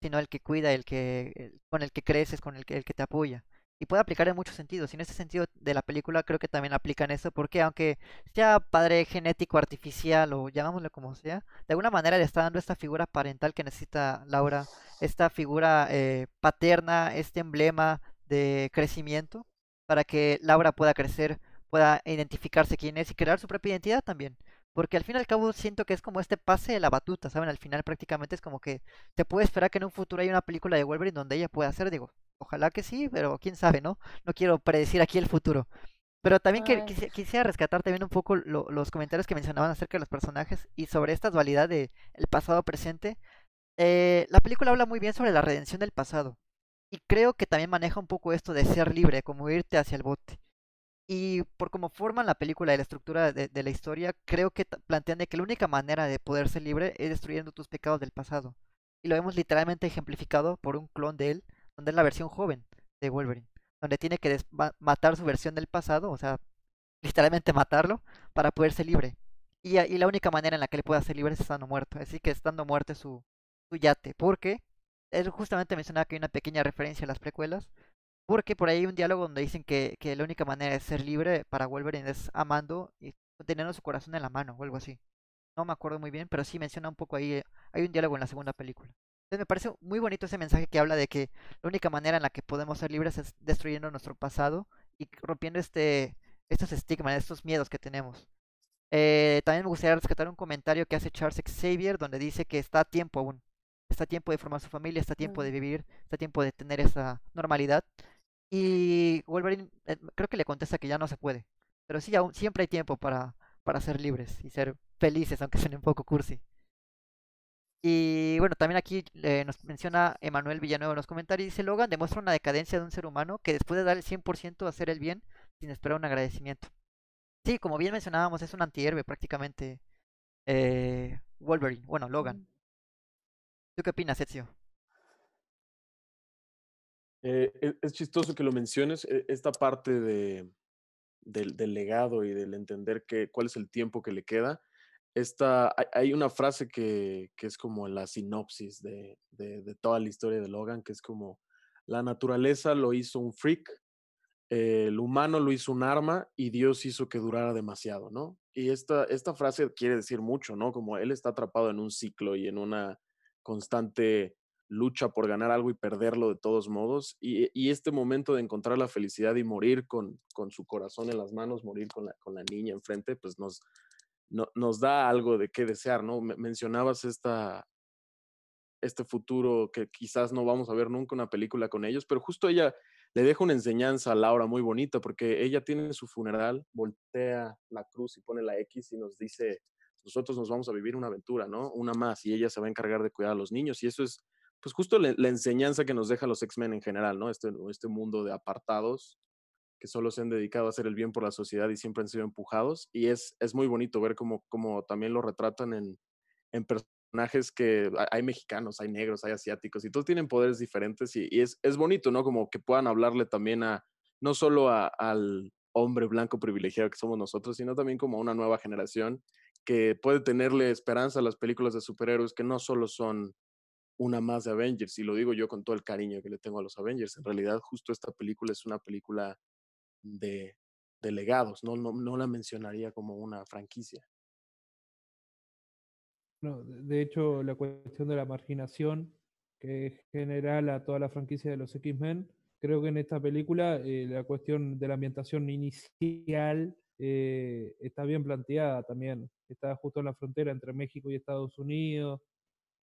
sino el que cuida, el que con el que creces, con el que, el que te apoya. Y puede aplicar en muchos sentidos. Y en ese sentido de la película creo que también aplican eso, porque aunque sea padre genético artificial o llamámoslo como sea, de alguna manera le está dando esta figura parental que necesita Laura, esta figura eh, paterna, este emblema de crecimiento, para que Laura pueda crecer, pueda identificarse quién es y crear su propia identidad también. Porque al fin y al cabo siento que es como este pase de la batuta, ¿saben? Al final prácticamente es como que te puede esperar que en un futuro haya una película de Wolverine donde ella pueda hacer, digo, ojalá que sí, pero quién sabe, ¿no? No quiero predecir aquí el futuro. Pero también que- quisiera rescatar también un poco lo- los comentarios que mencionaban acerca de los personajes y sobre esta dualidad de el pasado-presente. Eh, la película habla muy bien sobre la redención del pasado. Y creo que también maneja un poco esto de ser libre, como irte hacia el bote. Y por cómo forman la película y la estructura de, de la historia, creo que plantean de que la única manera de poder ser libre es destruyendo tus pecados del pasado. Y lo vemos literalmente ejemplificado por un clon de él, donde es la versión joven de Wolverine, donde tiene que matar su versión del pasado, o sea, literalmente matarlo, para poder ser libre. Y, y la única manera en la que le pueda ser libre es estando muerto. Así que estando muerto su yate. Porque él justamente mencionaba que hay una pequeña referencia a las precuelas. Porque por ahí hay un diálogo donde dicen que, que la única manera de ser libre para Wolverine es amando y teniendo su corazón en la mano o algo así. No me acuerdo muy bien, pero sí menciona un poco ahí. eh, Hay un diálogo en la segunda película. Entonces me parece muy bonito ese mensaje que habla de que la única manera en la que podemos ser libres es destruyendo nuestro pasado y rompiendo este, estos estigmas, estos miedos que tenemos. Eh, también me gustaría rescatar un comentario que hace Charles Xavier donde dice que está a tiempo aún. Está a tiempo de formar su familia, está a tiempo de vivir, está a tiempo de tener esa normalidad. Y Wolverine eh, creo que le contesta que ya no se puede. Pero sí, aún, siempre hay tiempo para, para ser libres y ser felices, aunque suene un poco cursi. Y bueno, también aquí eh, nos menciona Emanuel Villanueva en los comentarios. Dice, Logan demuestra una decadencia de un ser humano que después de dar el 100% a hacer el bien sin esperar un agradecimiento. Sí, como bien mencionábamos, es un antihéroe prácticamente. eh, Wolverine, bueno, Logan. ¿Tú qué opinas, Ezio? Eh, es, es chistoso que lo menciones, eh, esta parte de, del, del legado y del entender que, cuál es el tiempo que le queda. Esta, hay, una frase que, que, es como la sinopsis de, de, toda la historia de Logan, que es como, la naturaleza lo hizo un freak, el humano lo hizo un arma y Dios hizo que durara demasiado, ¿no? Y esta, esta frase quiere decir mucho, ¿no? Como él está atrapado en un ciclo y en una constante lucha por ganar algo y perderlo de todos modos. Y, y, este momento de encontrar la felicidad y morir con, con su corazón en las manos, morir con con la niña enfrente, pues nos, no, nos da algo de qué desear, ¿no? Mencionabas esta, este futuro que quizás no vamos a ver nunca una película con ellos, pero justo ella le deja una enseñanza a Laura muy bonita porque ella tiene su funeral, voltea la cruz y pone la X y nos dice, nosotros nos vamos a vivir una aventura, ¿no? Una más y ella se va a encargar de cuidar a los niños y eso es pues justo la, enseñanza que nos deja los X-Men en general, ¿no? Este, este mundo de apartados que solo se han dedicado a hacer el bien por la sociedad y siempre han sido empujados. Y es, es muy bonito ver cómo, cómo también lo retratan en, en, personajes que hay mexicanos, hay negros, hay asiáticos y todos tienen poderes diferentes y, es, es, bonito, ¿no? Como que puedan hablarle también a, no solo a, al hombre blanco privilegiado que somos nosotros, sino también como a una nueva generación que puede tenerle esperanza a las películas de superhéroes que no solo son una más de Avengers, y lo digo yo con todo el cariño que le tengo a los Avengers. En realidad, justo esta película es una película de, de legados, ¿no? No, no la mencionaría como una franquicia. No, de hecho, la cuestión de la marginación que es general a toda la franquicia de los X-Men, creo que en esta película eh, la cuestión de la ambientación inicial eh, está bien planteada también. Está justo en la frontera entre México y Estados Unidos.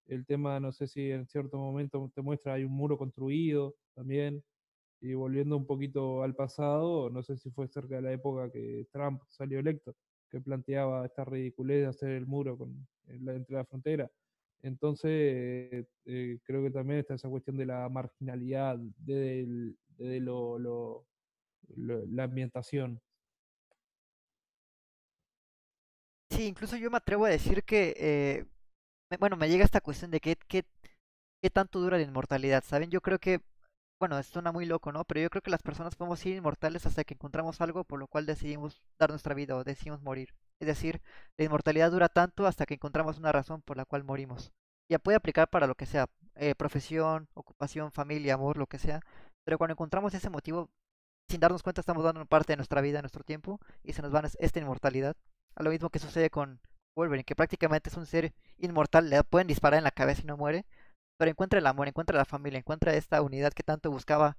El tema, no sé si en cierto momento te muestra, hay un muro construido también. Y volviendo un poquito al pasado, no sé si fue cerca de la época que Trump salió electo, que planteaba esta ridiculez de hacer el muro con, en la, entre la frontera. Entonces, eh, creo que también está esa cuestión de la marginalidad, de, lo, la ambientación. Sí, incluso yo me atrevo a decir que, eh, bueno, me llega esta cuestión de qué, qué, qué tanto dura la inmortalidad, ¿saben? Yo creo que bueno, suena muy loco, ¿no? Pero yo creo que las personas podemos ser inmortales hasta que encontramos algo por lo cual decidimos dar nuestra vida o decidimos morir. Es decir, la inmortalidad dura tanto hasta que encontramos una razón por la cual morimos. Ya puede aplicar para lo que sea, eh, profesión, ocupación, familia, amor, lo que sea. Pero cuando encontramos ese motivo, sin darnos cuenta estamos dando parte de nuestra vida, nuestro tiempo, y se nos va esta inmortalidad. A lo mismo que sucede con Wolverine, que prácticamente es un ser inmortal, le pueden disparar en la cabeza y no muere, pero encuentra el amor, encuentra la familia, encuentra esta unidad que tanto buscaba,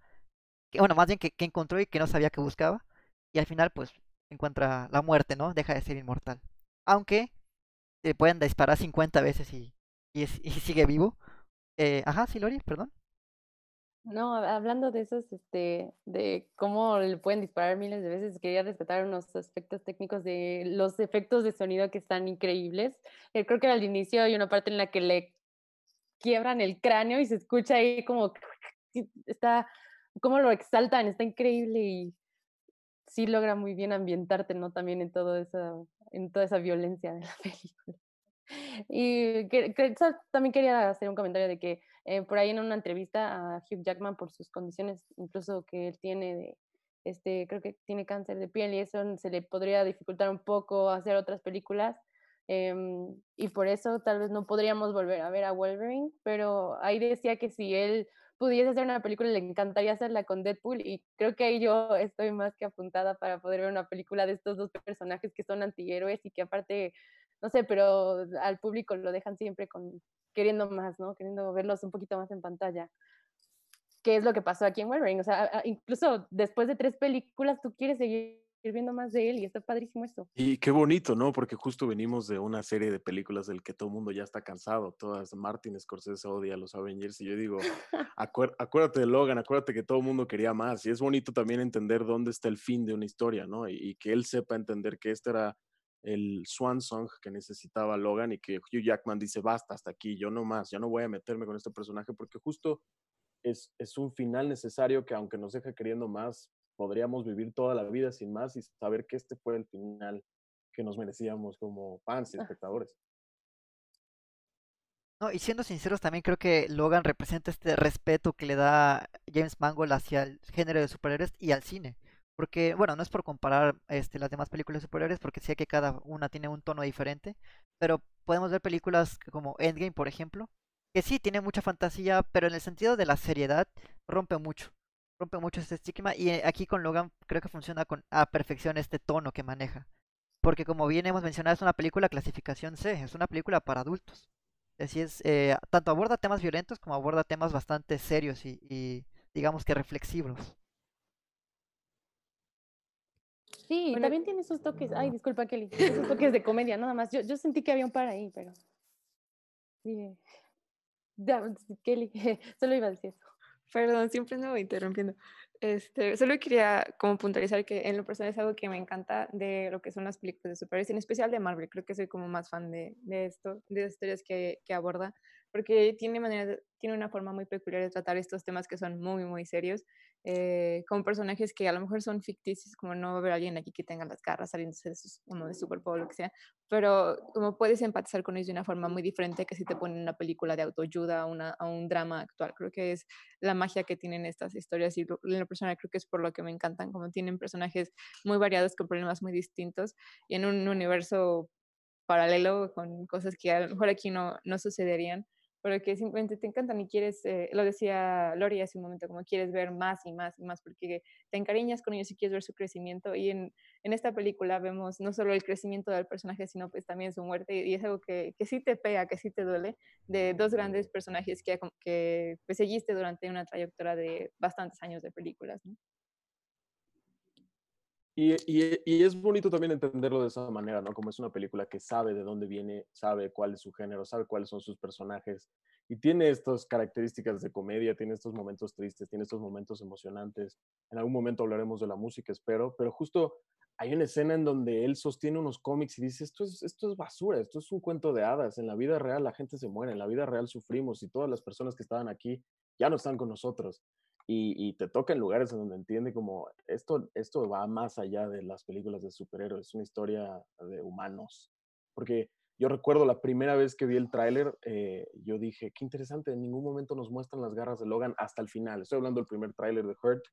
bueno, más bien que, encontró y que no sabía que buscaba, y al final pues encuentra la muerte, ¿no? Deja de ser inmortal. Aunque le pueden disparar 50 veces y, y sigue vivo. Eh, ajá, sí, Lori, perdón. No, hablando de esos, este, de cómo le pueden disparar miles de veces, quería rescatar unos aspectos técnicos de los efectos de sonido que están increíbles. Eh, creo que al inicio hay una parte en la que le quiebran el cráneo y se escucha ahí como está, como lo exaltan, está increíble y sí logra muy bien ambientarte, ¿no? También en todo esa, en toda esa violencia de la película. Y que, que- también quería hacer un comentario de que eh, por ahí en una entrevista a Hugh Jackman por sus condiciones, incluso que él tiene este, creo que tiene cáncer de piel y eso se le podría dificultar un poco hacer otras películas. Em, y por eso tal vez no podríamos volver a ver a Wolverine, pero ahí decía que si él pudiese hacer una película le encantaría hacerla con Deadpool y creo que ahí yo estoy más que apuntada para poder ver una película de estos dos personajes que son antihéroes y que aparte no sé, pero al público lo dejan siempre con queriendo más, ¿no? Queriendo verlos un poquito más en pantalla. ¿Qué es lo que pasó aquí en Wolverine? O sea, incluso después de tres películas tú quieres seguir viendo más de él y está padrísimo esto. Y qué bonito, ¿no? Porque justo venimos de una serie de películas del que todo el mundo ya está cansado. Todas, Martin Scorsese odia a los Avengers. Y yo digo, acuer- acuérdate de Logan, acuérdate que todo el mundo quería más. Y es bonito también entender dónde está el fin de una historia, ¿no? Y, y que él sepa entender que este era el swan song que necesitaba Logan y que Hugh Jackman dice, basta, hasta aquí, yo no más, ya no voy a meterme con este personaje porque justo es, es un final necesario que aunque nos deja queriendo más, podríamos vivir toda la vida sin más y saber que este fue el final que nos merecíamos como fans y Ah. espectadores. No, y siendo sinceros, también creo que Logan representa este respeto que le da James Mangold hacia el género de superhéroes y al cine. Porque, bueno, no es por comparar este, las demás películas de superhéroes, porque sé que cada una tiene un tono diferente, pero podemos ver películas como Endgame, por ejemplo, que sí tiene mucha fantasía, pero en el sentido de la seriedad rompe mucho, rompe mucho este estigma y eh, aquí con Logan creo que funciona con a perfección este tono que maneja. Porque como bien hemos mencionado, es una película clasificación C, es una película para adultos. Así es, eh, tanto aborda temas violentos como aborda temas bastante serios y, y digamos que reflexivos. Sí, Bueno, también tiene sus toques. Ay, disculpa, Kelly. Esos toques de comedia, nada más. Yo, yo sentí que había un par ahí, pero. Sí. Ya, Kelly, solo iba a decir eso. Perdón, siempre me voy interrumpiendo. Este, solo quería como puntualizar que en lo personal es algo que me encanta de lo que son las películas de superhéroes, en especial de Marvel. Creo que soy como más fan de, de esto, de las historias que, que aborda, porque tiene, manera tiene una forma muy peculiar de tratar estos temas que son muy, muy serios, eh, con personajes que a lo mejor son ficticios, como no va a haber alguien aquí que tenga las garras saliéndose de sus, como de Superpower o lo que sea, pero como puedes empatizar con ellos de una forma muy diferente que si te ponen una película de autoayuda, a una, a un drama actual. Creo que es la magia que tienen estas historias y lo- en lo personal creo que es por lo que me encantan, como tienen personajes muy variados con problemas muy distintos y en un universo paralelo con cosas que a lo mejor aquí no, no sucederían, pero que simplemente te encantan y quieres, eh, lo decía Lori hace un momento, como quieres ver más y más y más, porque te encariñas con ellos y quieres ver su crecimiento. Y en, en esta película vemos no solo el crecimiento del personaje, sino pues también su muerte, y es algo que, que sí te pega, que sí te duele, de dos grandes personajes que, que pues, seguiste durante una trayectoria de bastantes años de películas. ¿no? Y, es bonito también entenderlo de esa manera, ¿no? Como es una película que sabe de dónde viene, sabe cuál es su género, sabe cuáles son sus personajes y tiene estas características de comedia, tiene estos momentos tristes, tiene estos momentos emocionantes. En algún momento hablaremos de la música, espero, pero justo hay una escena en donde él sostiene unos cómics y dice, esto es, esto es basura, esto es un cuento de hadas, en la vida real la gente se muere, en la vida real sufrimos y todas las personas que estaban aquí ya no están con nosotros y, te toca en lugares en donde entiende como esto, esto va más allá de las películas de superhéroes, es una historia de humanos. Porque yo recuerdo la primera vez que vi el tráiler, eh, yo dije, qué interesante, en ningún momento nos muestran las garras de Logan hasta el final. Estoy hablando del primer tráiler de Hurt.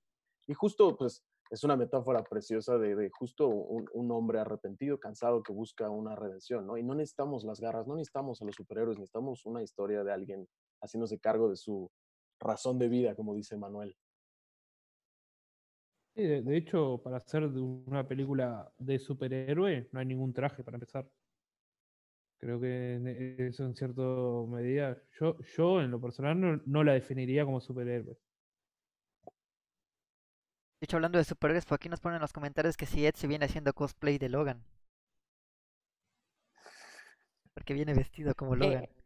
Y justo, pues, es una metáfora preciosa de, de justo un, un, hombre arrepentido, cansado, que busca una redención, ¿no? Y no necesitamos las garras, no necesitamos a los superhéroes, necesitamos una historia de alguien haciéndose cargo de su, razón de vida, como dice Manuel. Sí, de, de, hecho, para hacer una película de superhéroe no hay ningún traje para empezar. Creo que eso en cierta medida, yo, yo en lo personal no, no, la definiría como superhéroe. De hecho, hablando de superhéroes, por aquí nos ponen en los comentarios que si Ed se viene haciendo cosplay de Logan. Porque viene vestido como Logan. Eh,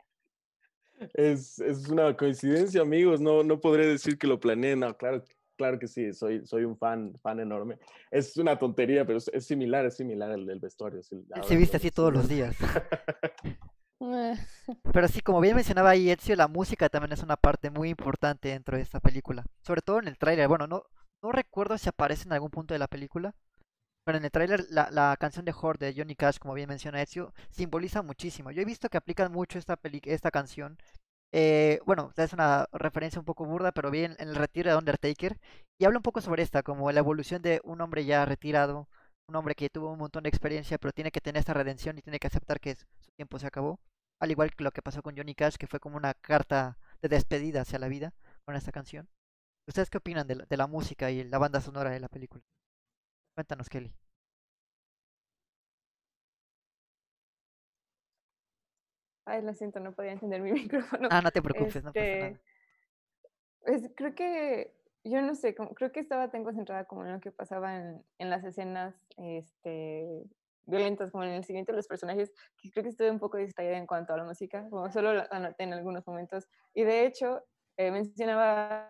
es, es, una coincidencia, amigos. No, no podré decir que lo planeé. No, claro, claro que sí. Soy, soy un fan, fan enorme. Es una tontería, pero es, es similar, es similar al del vestuario. Sí, Se viste así todos los días. pero sí, como bien mencionaba ahí Ezio, la música también es una parte muy importante dentro de esta película. Sobre todo en el tráiler. Bueno, no, no recuerdo si aparece en algún punto de la película. Bueno, en el tráiler la, la canción de Horde de Johnny Cash, como bien menciona Ezio, simboliza muchísimo. Yo he visto que aplican mucho esta, peli esta canción. Eh, bueno, es una referencia un poco burda, pero bien en el retiro de Undertaker. Y habla un poco sobre esta, como la evolución de un hombre ya retirado, un hombre que tuvo un montón de experiencia, pero tiene que tener esta redención y tiene que aceptar que su tiempo se acabó. Al igual que lo que pasó con Johnny Cash, que fue como una carta de despedida hacia la vida con esta canción. ¿Ustedes qué opinan de la, música y la banda sonora de la película? Cuéntanos, Kelly. Ay, lo siento, no podía encender mi micrófono. Ah, no te preocupes, no pasa nada. Este, pues creo que, yo no sé, creo que estaba tan concentrada como en lo que pasaba en, en las escenas este, violentas, como en el siguiente de los personajes, que creo que estuve un poco distraída en cuanto a la música, como solo la anoté en algunos momentos. Y de hecho, eh, mencionaba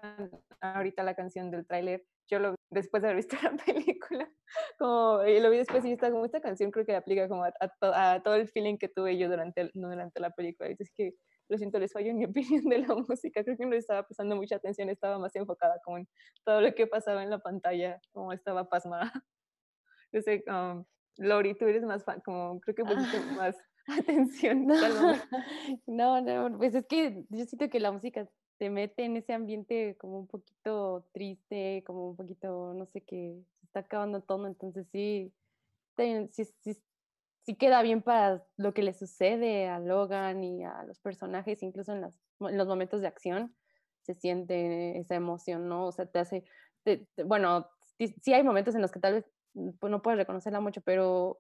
ahorita la canción del tráiler, yo lo después de haber visto la película, como, y lo vi después y está como esta canción creo que aplica como a, todo el feeling que tuve yo durante, durante la película. Es que lo siento, les fallo en mi opinión de la música, creo que no estaba prestando mucha atención, estaba más enfocada como en todo lo que pasaba en la pantalla, como estaba pasmada. Yo sé, um, Lori, tú eres más fan, como creo que pusiste más atención. No, no, pues es que yo siento que la música te mete en ese ambiente como un poquito triste, como un poquito, no sé, qué, se está acabando todo, entonces sí, sí, sí, sí, queda bien para lo que le sucede a Logan y a los personajes, incluso en, las, en los momentos de acción, se siente esa emoción, ¿no? O sea, te hace, bueno, sí, hay momentos en los que tal vez mm, pues, no puedes reconocerla mucho, pero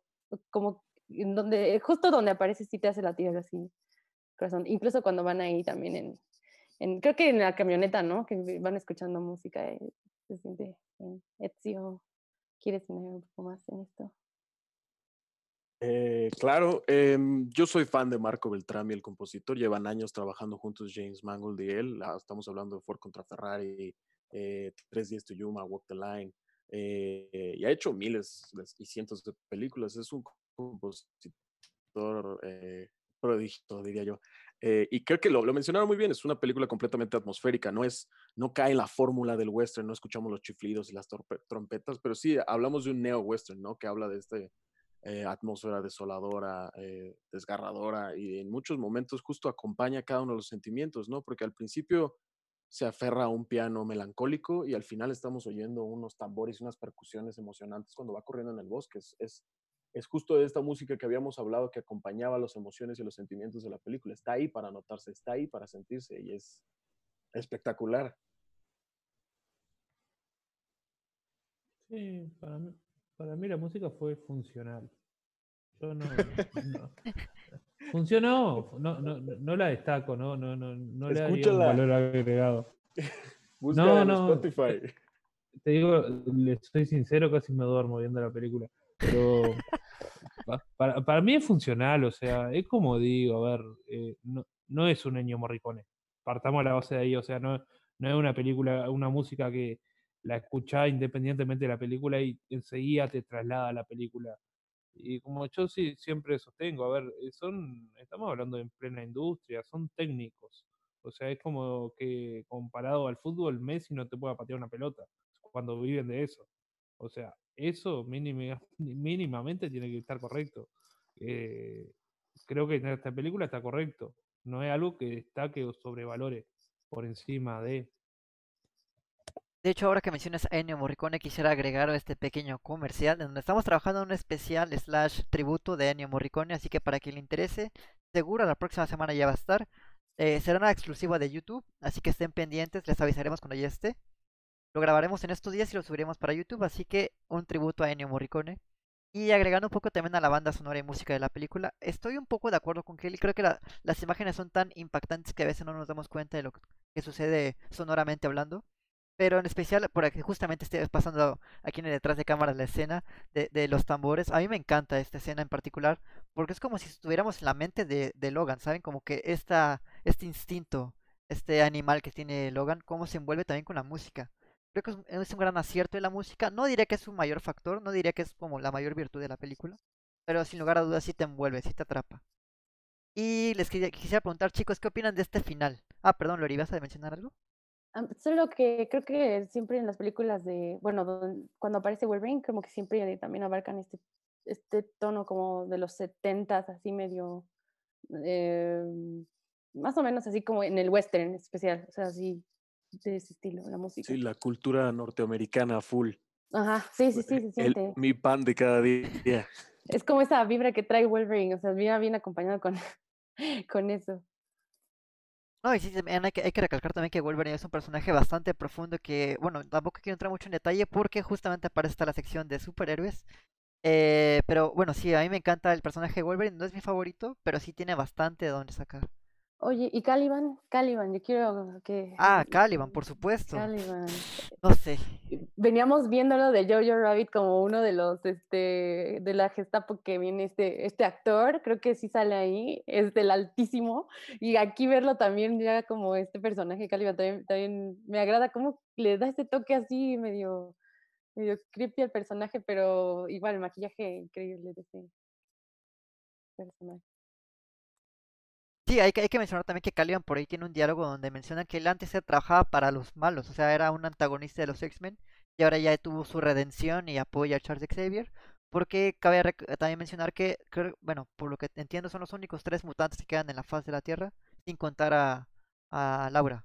como donde, justo donde aparece sí te hace latir así, corazón, incluso cuando van ahí también en, creo que en la camioneta, ¿no? Que van escuchando música y se siente bien. Ezio, ¿quieres añadir un poco más en esto? Eh, claro, em, yo soy fan de Marco Beltrami, el compositor. Llevan años trabajando juntos James Mangold y él. Ah, estamos hablando de Ford contra Ferrari, eh, Tres días to Yuma, Walk the Line. Eh, y ha hecho miles y cientos de películas. Es un compositor prodigio, diría yo. Eh, y creo que lo, lo, mencionaron muy bien, es una película completamente atmosférica, no, es, no cae en la fórmula del western, no escuchamos los chiflidos y las trompetas, pero sí hablamos de un neo-western, ¿no? Que habla de esta eh, atmósfera desoladora, eh, desgarradora y en muchos momentos justo acompaña cada uno de los sentimientos, ¿no? Porque al principio se aferra a un piano melancólico y al final estamos oyendo unos tambores y unas percusiones emocionantes cuando va corriendo en el bosque. Es, es, es justo de esta música que habíamos hablado que acompañaba las emociones y los sentimientos de la película. Está ahí para notarse, está ahí para sentirse y es espectacular. Sí, para mí, para mí la música fue funcional. Yo no, funcionó, no, no, no, la destaco, no, no, no, no le daría un valor agregado. no, no, Spotify. Te digo, le soy sincero, casi me duermo viendo la película. Pero para, para, mí es funcional, o sea, es como digo, a ver, eh, no, no, es un Ennio Morricone. Partamos a la base de ahí, o sea, no, no es una película, una música que la escuchás independientemente de la película y enseguida te traslada a la película. Y como yo sí siempre sostengo, a ver, eh, son, estamos hablando en plena industria, son técnicos. O sea, es como que comparado al fútbol, Messi no te puede patear una pelota cuando viven de eso. O sea, eso mínimamente tiene que estar correcto. Eh, creo que en esta película está correcto. No es algo que destaque o sobrevalore por encima de. De hecho, ahora que mencionas a Ennio Morricone, quisiera agregar este pequeño comercial donde estamos trabajando en un especial slash tributo de Ennio Morricone, así que para quien le interese, seguro la próxima semana ya va a estar. Eh, será una exclusiva de YouTube, así que estén pendientes, les avisaremos cuando ya esté. Lo grabaremos en estos días y lo subiremos para YouTube, así que un tributo a Ennio Morricone. Y agregando un poco también a la banda sonora y música de la película, estoy un poco de acuerdo con Kelly. Creo que las imágenes son tan impactantes que a veces no nos damos cuenta de lo que sucede sonoramente hablando. Pero en especial, por aquí justamente estoy pasando aquí en el detrás de cámara la escena de, los tambores. A mí me encanta esta escena en particular, porque es como si estuviéramos en la mente de, de Logan, ¿saben? Como que esta, este instinto, este animal que tiene Logan, cómo se envuelve también con la música. Creo que es un gran acierto de la música. No diría que es un mayor factor, no diría que es como la mayor virtud de la película, pero sin lugar a dudas sí te envuelve, sí te atrapa. Y les quisiera preguntar, chicos, ¿qué opinan de este final? Ah, perdón, Lori, ¿vas a mencionar algo? Am, solo que creo que siempre en las películas de, bueno, cuando aparece Wolverine, como que siempre también abarcan este, este tono como de los setentas, así medio, em, más o menos así como en el western especial, o sea, así de ese estilo, la música. Sí, la cultura norteamericana full. Ajá, sí, sí, sí, se El- siente. mi pan de cada día. Es como esa vibra que trae Wolverine, o sea, viene bien acompañado con, con eso. No, y sí, hay que, hay que recalcar también que Wolverine es un personaje bastante profundo que, bueno, tampoco quiero entrar mucho en detalle porque justamente aparece hasta la sección de superhéroes. Eh, pero bueno, sí, a mí me encanta el personaje de Wolverine, no es mi favorito, pero sí tiene bastante de dónde sacar. Oye, ¿y Caliban? Caliban, yo quiero que... Ah, Caliban, por supuesto. Caliban. No sé. Veníamos viéndolo de Jojo Rabbit como uno de los, este, de la Gestapo que viene este, este actor, creo que sí sale ahí, es del altísimo, y aquí verlo también ya como este personaje Caliban también, también me agrada cómo le da este toque así medio, medio creepy al personaje, pero igual el maquillaje increíble de ese personaje. Sí, hay que, hay que mencionar también que Caliban por ahí tiene un diálogo donde menciona que él antes se trabajaba para los malos, o sea, era un antagonista de los X-Men y ahora ya tuvo su redención y apoya a Charles Xavier, porque cabe también mencionar que, creo- bueno, por lo que entiendo son los únicos tres mutantes que quedan en la faz de la Tierra, sin contar a, a Laura.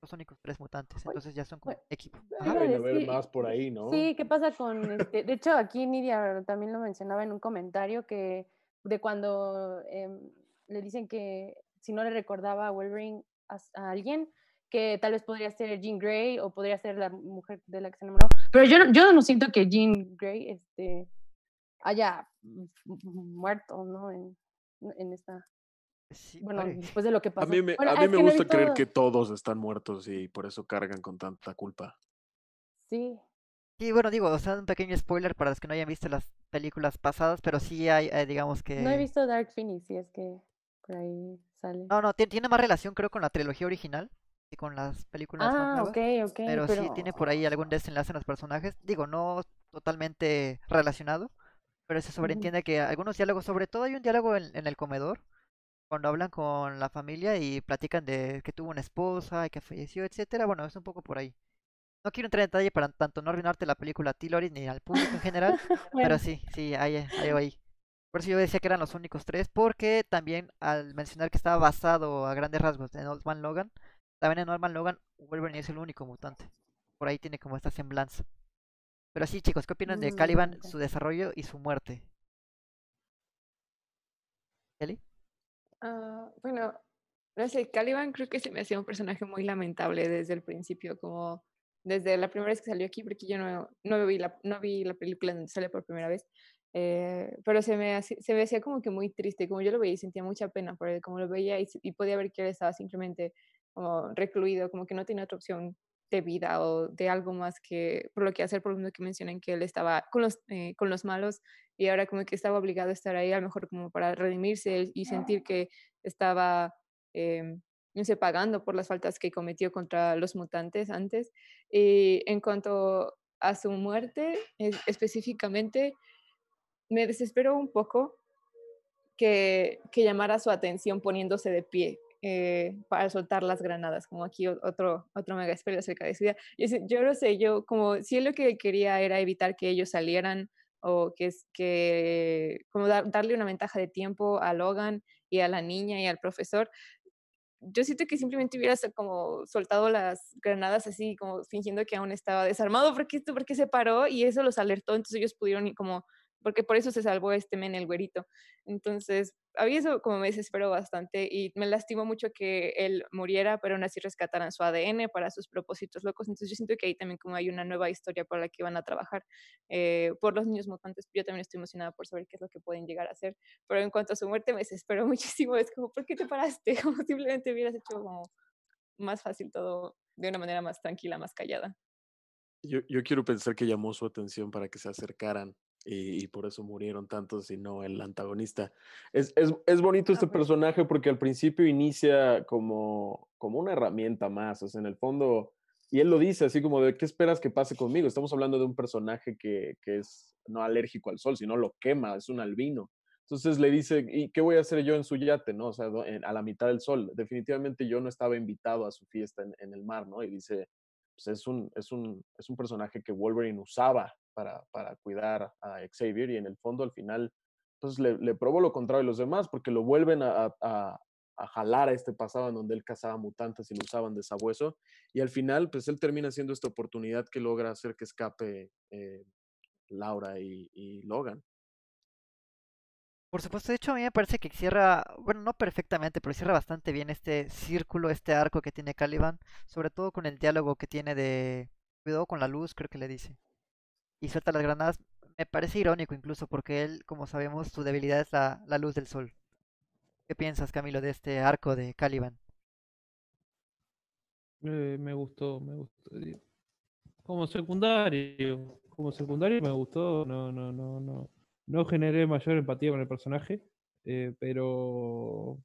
Los únicos tres mutantes, entonces ya son como equipo. Deben haber más por ahí, ¿no? Sí, ¿qué pasa con este? De hecho, aquí Nidia también lo mencionaba en un comentario que de cuando em, le dicen que si no le recordaba a Wolverine a, a alguien, que tal vez podría ser Jean Grey o podría ser la mujer de la que se enamoró. Pero yo, no- yo no siento que Jean Grey este, haya muerto, ¿no? En, en esta. Sí, Bueno, después de lo que A pasó. mí me, Bueno, a mí me no gusta creer que todos están muertos y por eso cargan con tanta culpa. Sí, Sí, bueno, digo, o sea, un pequeño spoiler para los que no hayan visto las películas pasadas, pero sí hay, eh, digamos que... no he visto Dark Phoenix, si es que por ahí sale. No, no, tie- tiene más relación creo con la trilogía original que con las películas más Ah, nuevas. ok, ok. Pero, sí tiene por ahí algún desenlace en los personajes. Digo, no totalmente relacionado, pero se sobreentiende que algunos diálogos, sobre todo hay un diálogo en, en el comedor, cuando hablan con la familia y platican de que tuvo una esposa y que falleció, etcétera. Bueno, es un poco por ahí. No quiero entrar en detalle para tanto no arruinarte la película a ti, Lori, ni al público en general, Bueno, pero sí, sí, hay, hay algo ahí. Por eso yo decía que eran los únicos tres, porque también al mencionar que estaba basado a grandes rasgos en Old Man Logan, también en Old Man Logan Wolverine es el único mutante. Por ahí tiene como esta semblanza. Pero sí, chicos, ¿qué opinan de Mm, Caliban, su desarrollo y su muerte? ¿Kelly? Ah, bueno, no sé, Caliban creo que se me hacía un personaje muy lamentable desde el principio, como desde la primera vez que salió aquí, porque yo no, no vi la, no vi la película donde sale por primera vez, eh, pero se me, hacía- se me hacía como que muy triste, como yo lo veía y sentía mucha pena por él, como lo veía y, y podía ver que él estaba simplemente como recluido, como que no tenía otra opción de vida o de algo más que por lo que hacer, por lo que mencionan que él estaba con los, eh, con los malos y ahora como que estaba obligado a estar ahí, a lo mejor como para redimirse y sentir que estaba, em, no sé, pagando por las faltas que cometió contra los mutantes antes. Y en cuanto a su muerte, es- específicamente, me desesperó un poco que, que llamara su atención poniéndose de pie. eh, para soltar las granadas, como aquí otro, otro mega spoiler acerca de su vida. Yo, yo no sé, yo como si lo que quería era evitar que ellos salieran o que es que como dar- darle una ventaja de tiempo a Logan y a la niña y al profesor. Yo siento que simplemente hubiera sa- como soltado las granadas así, como fingiendo que aún estaba desarmado, porque esto, porque se paró y eso los alertó, entonces ellos pudieron como, porque por eso se salvó este men, el güerito. Entonces, a mí eso como me desesperó bastante y me lastimó mucho que él muriera, pero aún así rescataran su ADN para sus propósitos locos. Entonces, yo siento que ahí también como hay una nueva historia por la que van a trabajar eh, por los niños mutantes. Yo también estoy emocionada por saber qué es lo que pueden llegar a hacer. Pero en cuanto a su muerte, me desesperó muchísimo. Es como, ¿por qué te paraste? Como simplemente hubieras hecho como más fácil todo de una manera más tranquila, más callada. Yo, yo quiero pensar que llamó su atención para que se acercaran y, y por eso murieron tantos y no el antagonista. Es, es, es bonito este personaje porque al principio inicia como, como una herramienta más, o sea, en el fondo, y él lo dice así como de, ¿qué esperas que pase conmigo? Estamos hablando de un personaje que, que es no alérgico al sol, sino lo quema, es un albino. Entonces le dice, ¿y qué voy a hacer yo en su yate, no? O sea, a la mitad del sol. Definitivamente yo no estaba invitado a su fiesta en, el mar, ¿no? Y dice, pues es un, es un, es un personaje que Wolverine usaba para, cuidar a Xavier y en el fondo al final, pues le, probó lo contrario a los demás porque lo vuelven a, jalar a este pasado en donde él cazaba mutantes y lo usaban de sabueso. Y al final, pues él termina siendo esta oportunidad que logra hacer que escape eh, Laura y, Logan. Por supuesto, de hecho a mí me parece que cierra, bueno, no perfectamente, pero cierra bastante bien este círculo, este arco que tiene Caliban, sobre todo con el diálogo que tiene de cuidado con la luz, creo que le dice. Y suelta las granadas, me parece irónico incluso, porque él, como sabemos, su debilidad es la, la luz del sol. ¿Qué piensas, Camilo, de este arco de Caliban? Eh, me gustó, me gustó. Como secundario, como secundario me gustó, no, no, no, no, no generé mayor empatía con el personaje, eh, pero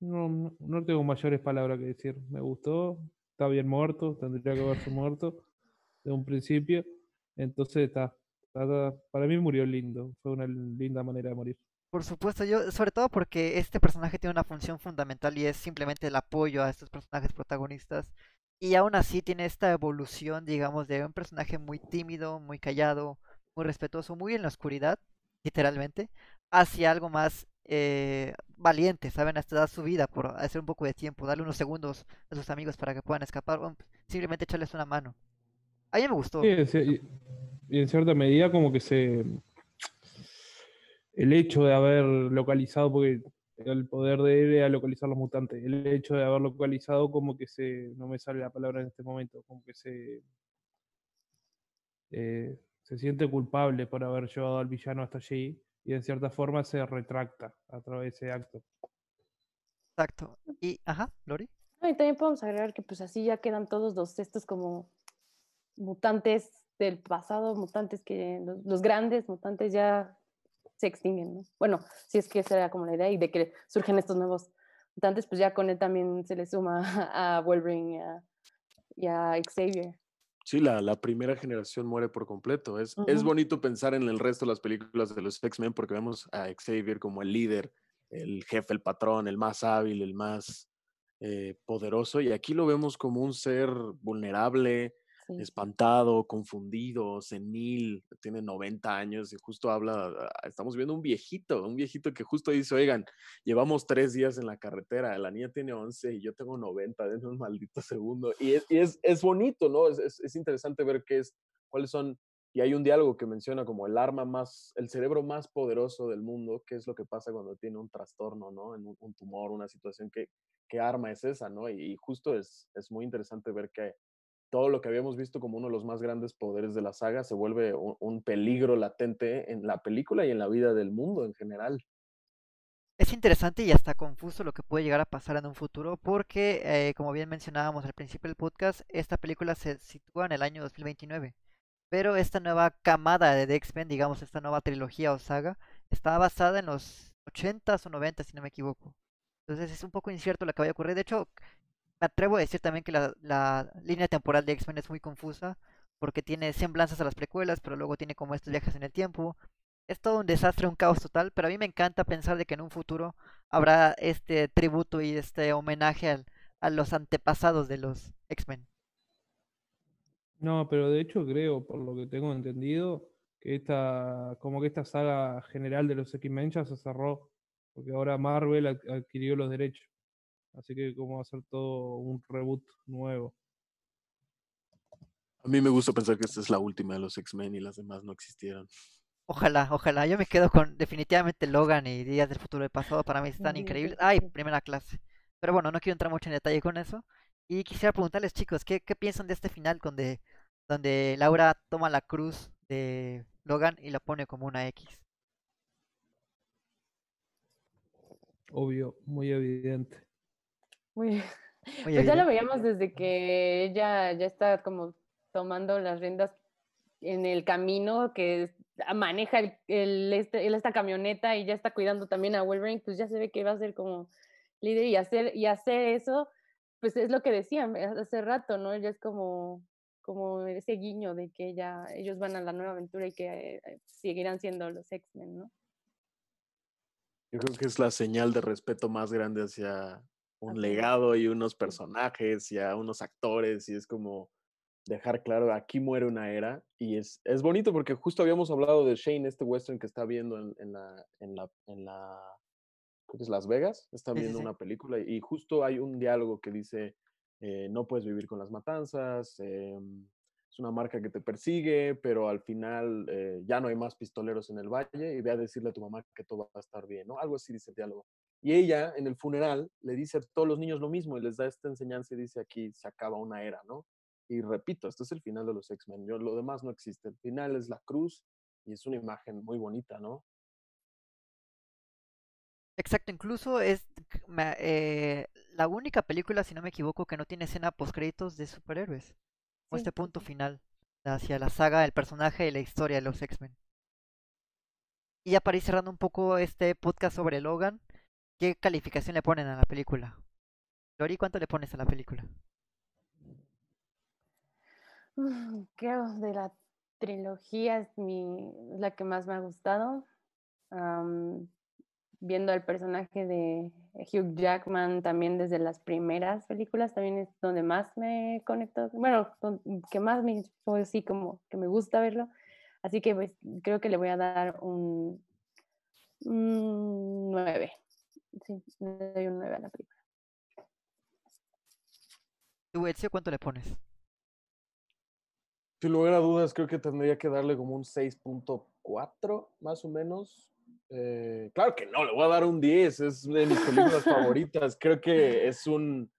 no, no, tengo mayores palabras que decir. Me gustó, está bien muerto, tendría que haberse muerto de un principio, entonces está, para mí murió lindo, fue una linda manera de morir. Por supuesto, yo, sobre todo porque este personaje tiene una función fundamental y es simplemente el apoyo a estos personajes protagonistas y aún así tiene esta evolución, digamos, de un personaje muy tímido, muy callado, muy respetuoso, muy en la oscuridad, literalmente, hacia algo más eh, valiente, ¿saben? Hasta dar su vida por hacer un poco de tiempo, darle unos segundos a sus amigos para que puedan escapar, o simplemente echarles una mano. A mí me gustó. Sí, y en cierta medida como que se... El hecho de haber localizado, porque el poder de él era localizar los mutantes. El hecho de haber localizado como que se, no me sale la palabra en este momento, como que se, eh, se siente culpable por haber llevado al villano hasta allí y en cierta forma se retracta a través de ese acto. Exacto. Y, ajá, Lori. y también podemos agregar que pues así ya quedan todos los estos como mutantes del pasado, mutantes que los grandes mutantes ya se extinguen, ¿no? Bueno, si es que esa era como la idea y de que surgen estos nuevos mutantes, pues ya con él también se le suma a Wolverine y a, Xavier. Sí, la, la, primera generación muere por completo. Es, es bonito pensar en el resto de las películas de los X-Men porque vemos a Xavier como el líder, el jefe, el patrón, el más hábil, el más eh, poderoso. Y aquí lo vemos como un ser vulnerable, espantado, confundido, senil, tiene 90 años y justo habla, estamos viendo un viejito, un viejito que justo dice, oigan, llevamos tres días en la carretera, la niña tiene 11 y yo tengo 90, denme un maldito segundo. Y es, y es, es bonito, ¿no? Es, es, es, interesante ver qué es, cuáles son, y hay un diálogo que menciona como el arma más, el cerebro más poderoso del mundo, qué es lo que pasa cuando tiene un trastorno, ¿no? En un, tumor, una situación, que, qué arma es esa, ¿no? Y, y justo es, es muy interesante ver que todo lo que habíamos visto como uno de los más grandes poderes de la saga se vuelve un, peligro latente en la película y en la vida del mundo en general. Es interesante y hasta confuso lo que puede llegar a pasar en un futuro porque, eh, como bien mencionábamos al principio del podcast, esta película se sitúa en el año 2029. Pero esta nueva camada de X-Men, digamos, esta nueva trilogía o saga, está basada en los 80s o 90 si no me equivoco. Entonces es un poco incierto lo que vaya a ocurrir. De hecho, me atrevo a decir también que la, línea temporal de X-Men es muy confusa, porque tiene semblanzas a las precuelas, pero luego tiene como estos viajes en el tiempo. Es todo un desastre, un caos total, pero a mí me encanta pensar de que en un futuro habrá este tributo y este homenaje a los antepasados de los X-Men. No, pero de hecho creo, por lo que tengo entendido, que esta, como que esta saga general de los X-Men ya se cerró, porque ahora Marvel adquirió los derechos. Así que como va a ser todo un reboot nuevo. A mí me gusta pensar que esta es la última de los X-Men y las demás no existieron. Ojalá, ojalá. Yo me quedo con definitivamente Logan y Días del Futuro del Pasado. Para mí están increíbles. Ay, primera clase. Pero bueno, no quiero entrar mucho en detalle con eso. Y quisiera preguntarles, chicos, ¿qué, qué piensan de este final donde, donde Laura toma la cruz de Logan y la pone como una X? Obvio, muy evidente. Muy, pues ya lo veíamos desde que ella ya está como tomando las riendas en el camino, que maneja el, este, esta camioneta y ya está cuidando también a Wolverine, pues ya se ve que va a ser como líder y hacer, y hacer eso, pues es lo que decían hace rato, ¿no? Ella es como, como ese guiño de que ya ellos van a la nueva aventura y que eh, seguirán siendo los X-Men, ¿no? Yo creo que es la señal de respeto más grande hacia un Así legado y unos personajes y a unos actores y es como dejar claro, aquí muere una era y es, es bonito porque justo habíamos hablado de Shane, este western que está viendo en, en la, en la, en la, creo que es Las Vegas, está Sí, sí, viendo sí. una película y justo hay un diálogo que dice, eh, no puedes vivir con las matanzas, em, es una marca que te persigue, pero al final eh, ya no hay más pistoleros en el valle y ve a decirle a tu mamá que todo va a estar bien, ¿no? Algo así dice el diálogo. Y ella, en el funeral, le dice a todos los niños lo mismo y les da esta enseñanza y dice aquí se acaba una era, ¿no? Y repito, este es el final de los X-Men. Lo demás no existe. El final es la cruz y es una imagen muy bonita, ¿no? Exacto, incluso es eh, la única película, si no me equivoco, que no tiene escena postcréditos de superhéroes. O Sí, este punto final hacia la saga, el personaje y la historia de los X-Men. Y ya para ir cerrando un poco este podcast sobre Logan, ¿qué calificación le ponen a la película? Lori, ¿cuánto le pones a la película? Mm, Creo de la trilogía es mi, la que más me ha gustado. Am, viendo al personaje de Hugh Jackman también desde las primeras películas, también es donde más me conecto, bueno, que más me, pues sí, como que me gusta verlo. Así que pues creo que le voy a dar un, un 9. Sí, le doy un 9 a la película. ¿Tú, Ezio, cuánto le pones? Sin lugar a dudas, creo que tendría que darle como un 6.4, más o menos. Eh, claro que no, le voy a dar un 10, es de mis películas favoritas. Creo que es un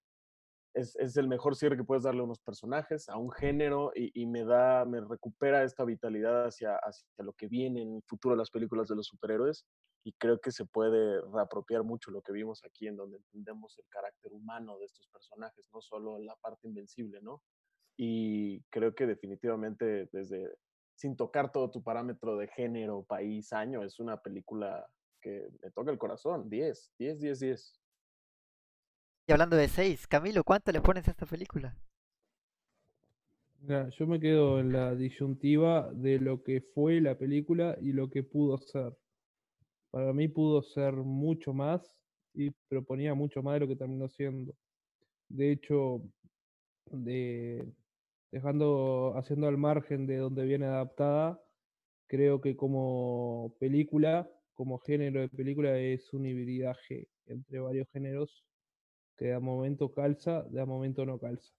es, es el mejor cierre que puedes darle a unos personajes, a un género, y, me da, me recupera esta vitalidad hacia, hacia lo que viene en el futuro de las películas de los superhéroes. Y creo que se puede reapropiar mucho lo que vimos aquí, en donde entendemos el carácter humano de estos personajes, no solo la parte invencible, ¿no? Y creo que definitivamente desde, sin tocar todo tu parámetro de género, país, año, es una película que me toca el corazón. 10, 10, 10, 10. Y hablando de 6, Camilo, ¿cuánto le pones a esta película? Mira, yo me quedo en la disyuntiva de lo que fue la película y lo que pudo ser. Para mí pudo ser mucho más y proponía mucho más de lo que terminó siendo. De hecho, de, dejando, haciendo al margen de donde viene adaptada, creo que como película, como género de película, es un hibridaje entre varios géneros que de a momento calza, de a momento no calza.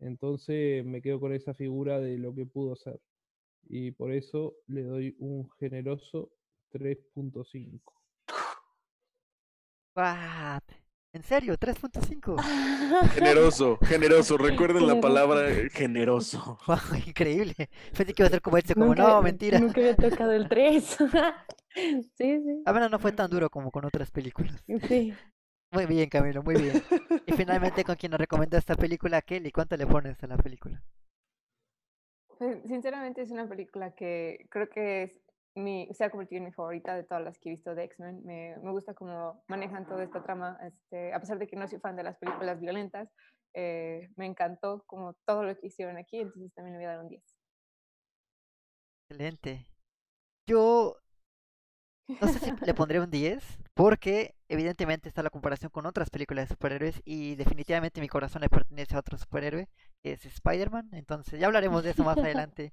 Entonces me quedo con esa figura de lo que pudo ser. Y por eso le doy un generoso 3.5. What? ¿En serio? ¿3.5? Generoso, generoso. Recuerden la palabra eh, generoso. Wow, increíble. Pensé que iba a ser como Ezio, como Nunca- no, mentira. Nunca había tocado el 3. sí, sí. A menos no fue tan duro como con otras películas. Sí. Muy bien, Camilo, muy bien. Y finalmente con quien nos recomendó esta película, Kelly, ¿cuánto le pones a la película? Pues, sinceramente es una película que creo que es mi, se ha convertido en mi favorita de todas las que he visto de X-Men. Me, me gusta cómo manejan toda esta trama, este, a pesar de que no soy fan de las películas violentas, eh, me encantó como todo lo que hicieron aquí, entonces también le voy a dar un 10. Excelente. Yo no sé si le pondré un 10, porque evidentemente está la comparación con otras películas de superhéroes y definitivamente mi corazón le pertenece a otro superhéroe, que es Spider-Man. Entonces ya hablaremos de eso más adelante.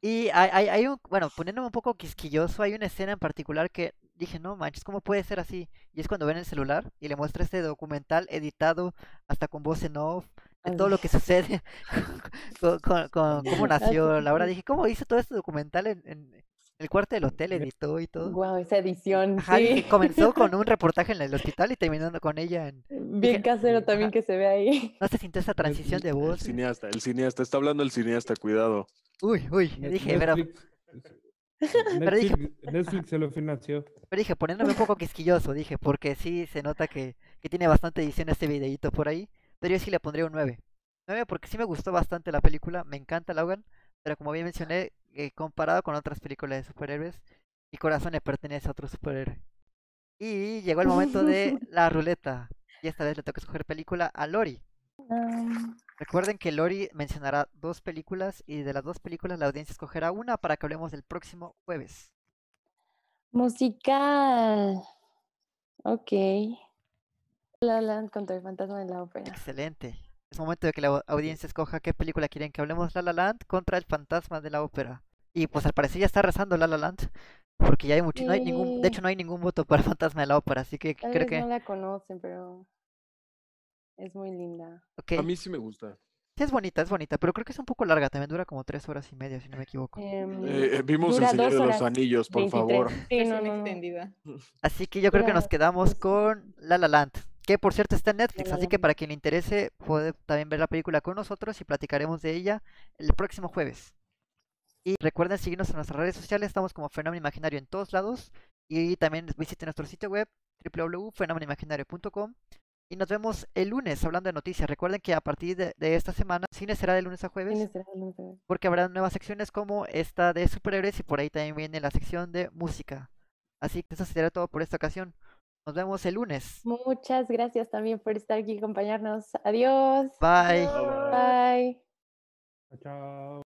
Y hay, hay, hay un, bueno, poniéndome un poco quisquilloso, hay una escena en particular que dije, no manches, ¿cómo puede ser así? Y es cuando ven el celular y le muestra este documental editado hasta con voz en off, de todo lo que sucede, con, con, con cómo nació Laura. Dije, ¿cómo hizo todo este documental en, en el cuarto del hotel? Editó y todo. Wow, esa edición. Ajá, sí. dije, comenzó con un reportaje en el hospital y terminando con ella en... Bien dije, casero también ajá. que se ve ahí. No se sintió esa transición de El voz. cineasta, el cineasta. Está hablando el cineasta, cuidado. Uy, uy, dije, pero... Netflix, Pero dije- Netflix, Netflix se lo financió. Pero dije, poniéndome un poco quisquilloso, dije, porque sí se nota que, que tiene bastante edición este videíto por ahí. Pero yo sí le pondría un 9. 9 porque sí me gustó bastante la película, me encanta Logan. Pero como bien mencioné, eh, comparado con otras películas de superhéroes, mi corazón le pertenece a otro superhéroe. Y llegó el momento de la ruleta. Y esta vez le toca escoger película a Lori. Recuerden que Lori mencionará dos películas y de las dos películas la audiencia escogerá una para que hablemos el próximo jueves. Musical. Ok. La Land contra el fantasma de la ópera. Excelente. Es momento de que la au- audiencia escoja qué película quieren que hablemos La La Land contra el fantasma de la ópera. Y pues al parecer ya está rezando La La Land. Porque ya hay mucho, no hay ningún, de hecho no hay ningún voto para Fantasma de la Ópera, así que Tal creo vez que, no la conocen, pero es muy linda. A mí sí me gusta. Sí es bonita, es bonita, pero creo que es un poco larga, también dura como tres horas y media, si no me equivoco. Em, Eh, eh, vimos El Señor de los Anillos, por 23. favor. Sí, no, no, no. extendida. Así que yo creo que nos quedamos con La La Land, que por cierto está en Netflix, así que para quien le interese puede también ver la película con nosotros y platicaremos de ella el próximo jueves. Y recuerden seguirnos en nuestras redes sociales, estamos como Fenómeno Imaginario en todos lados y también visiten nuestro sitio web www.fenomenimaginario.com y nos vemos el lunes hablando de noticias. Recuerden que a partir de, de esta semana cine será de lunes a jueves ¿Quién será? No sé. porque habrá nuevas secciones como esta de superhéroes y por ahí también viene la sección de música. Así que eso será todo por esta ocasión. Nos vemos el lunes. Muchas gracias también por estar aquí y acompañarnos. Adiós. Bye. Bye. Chao.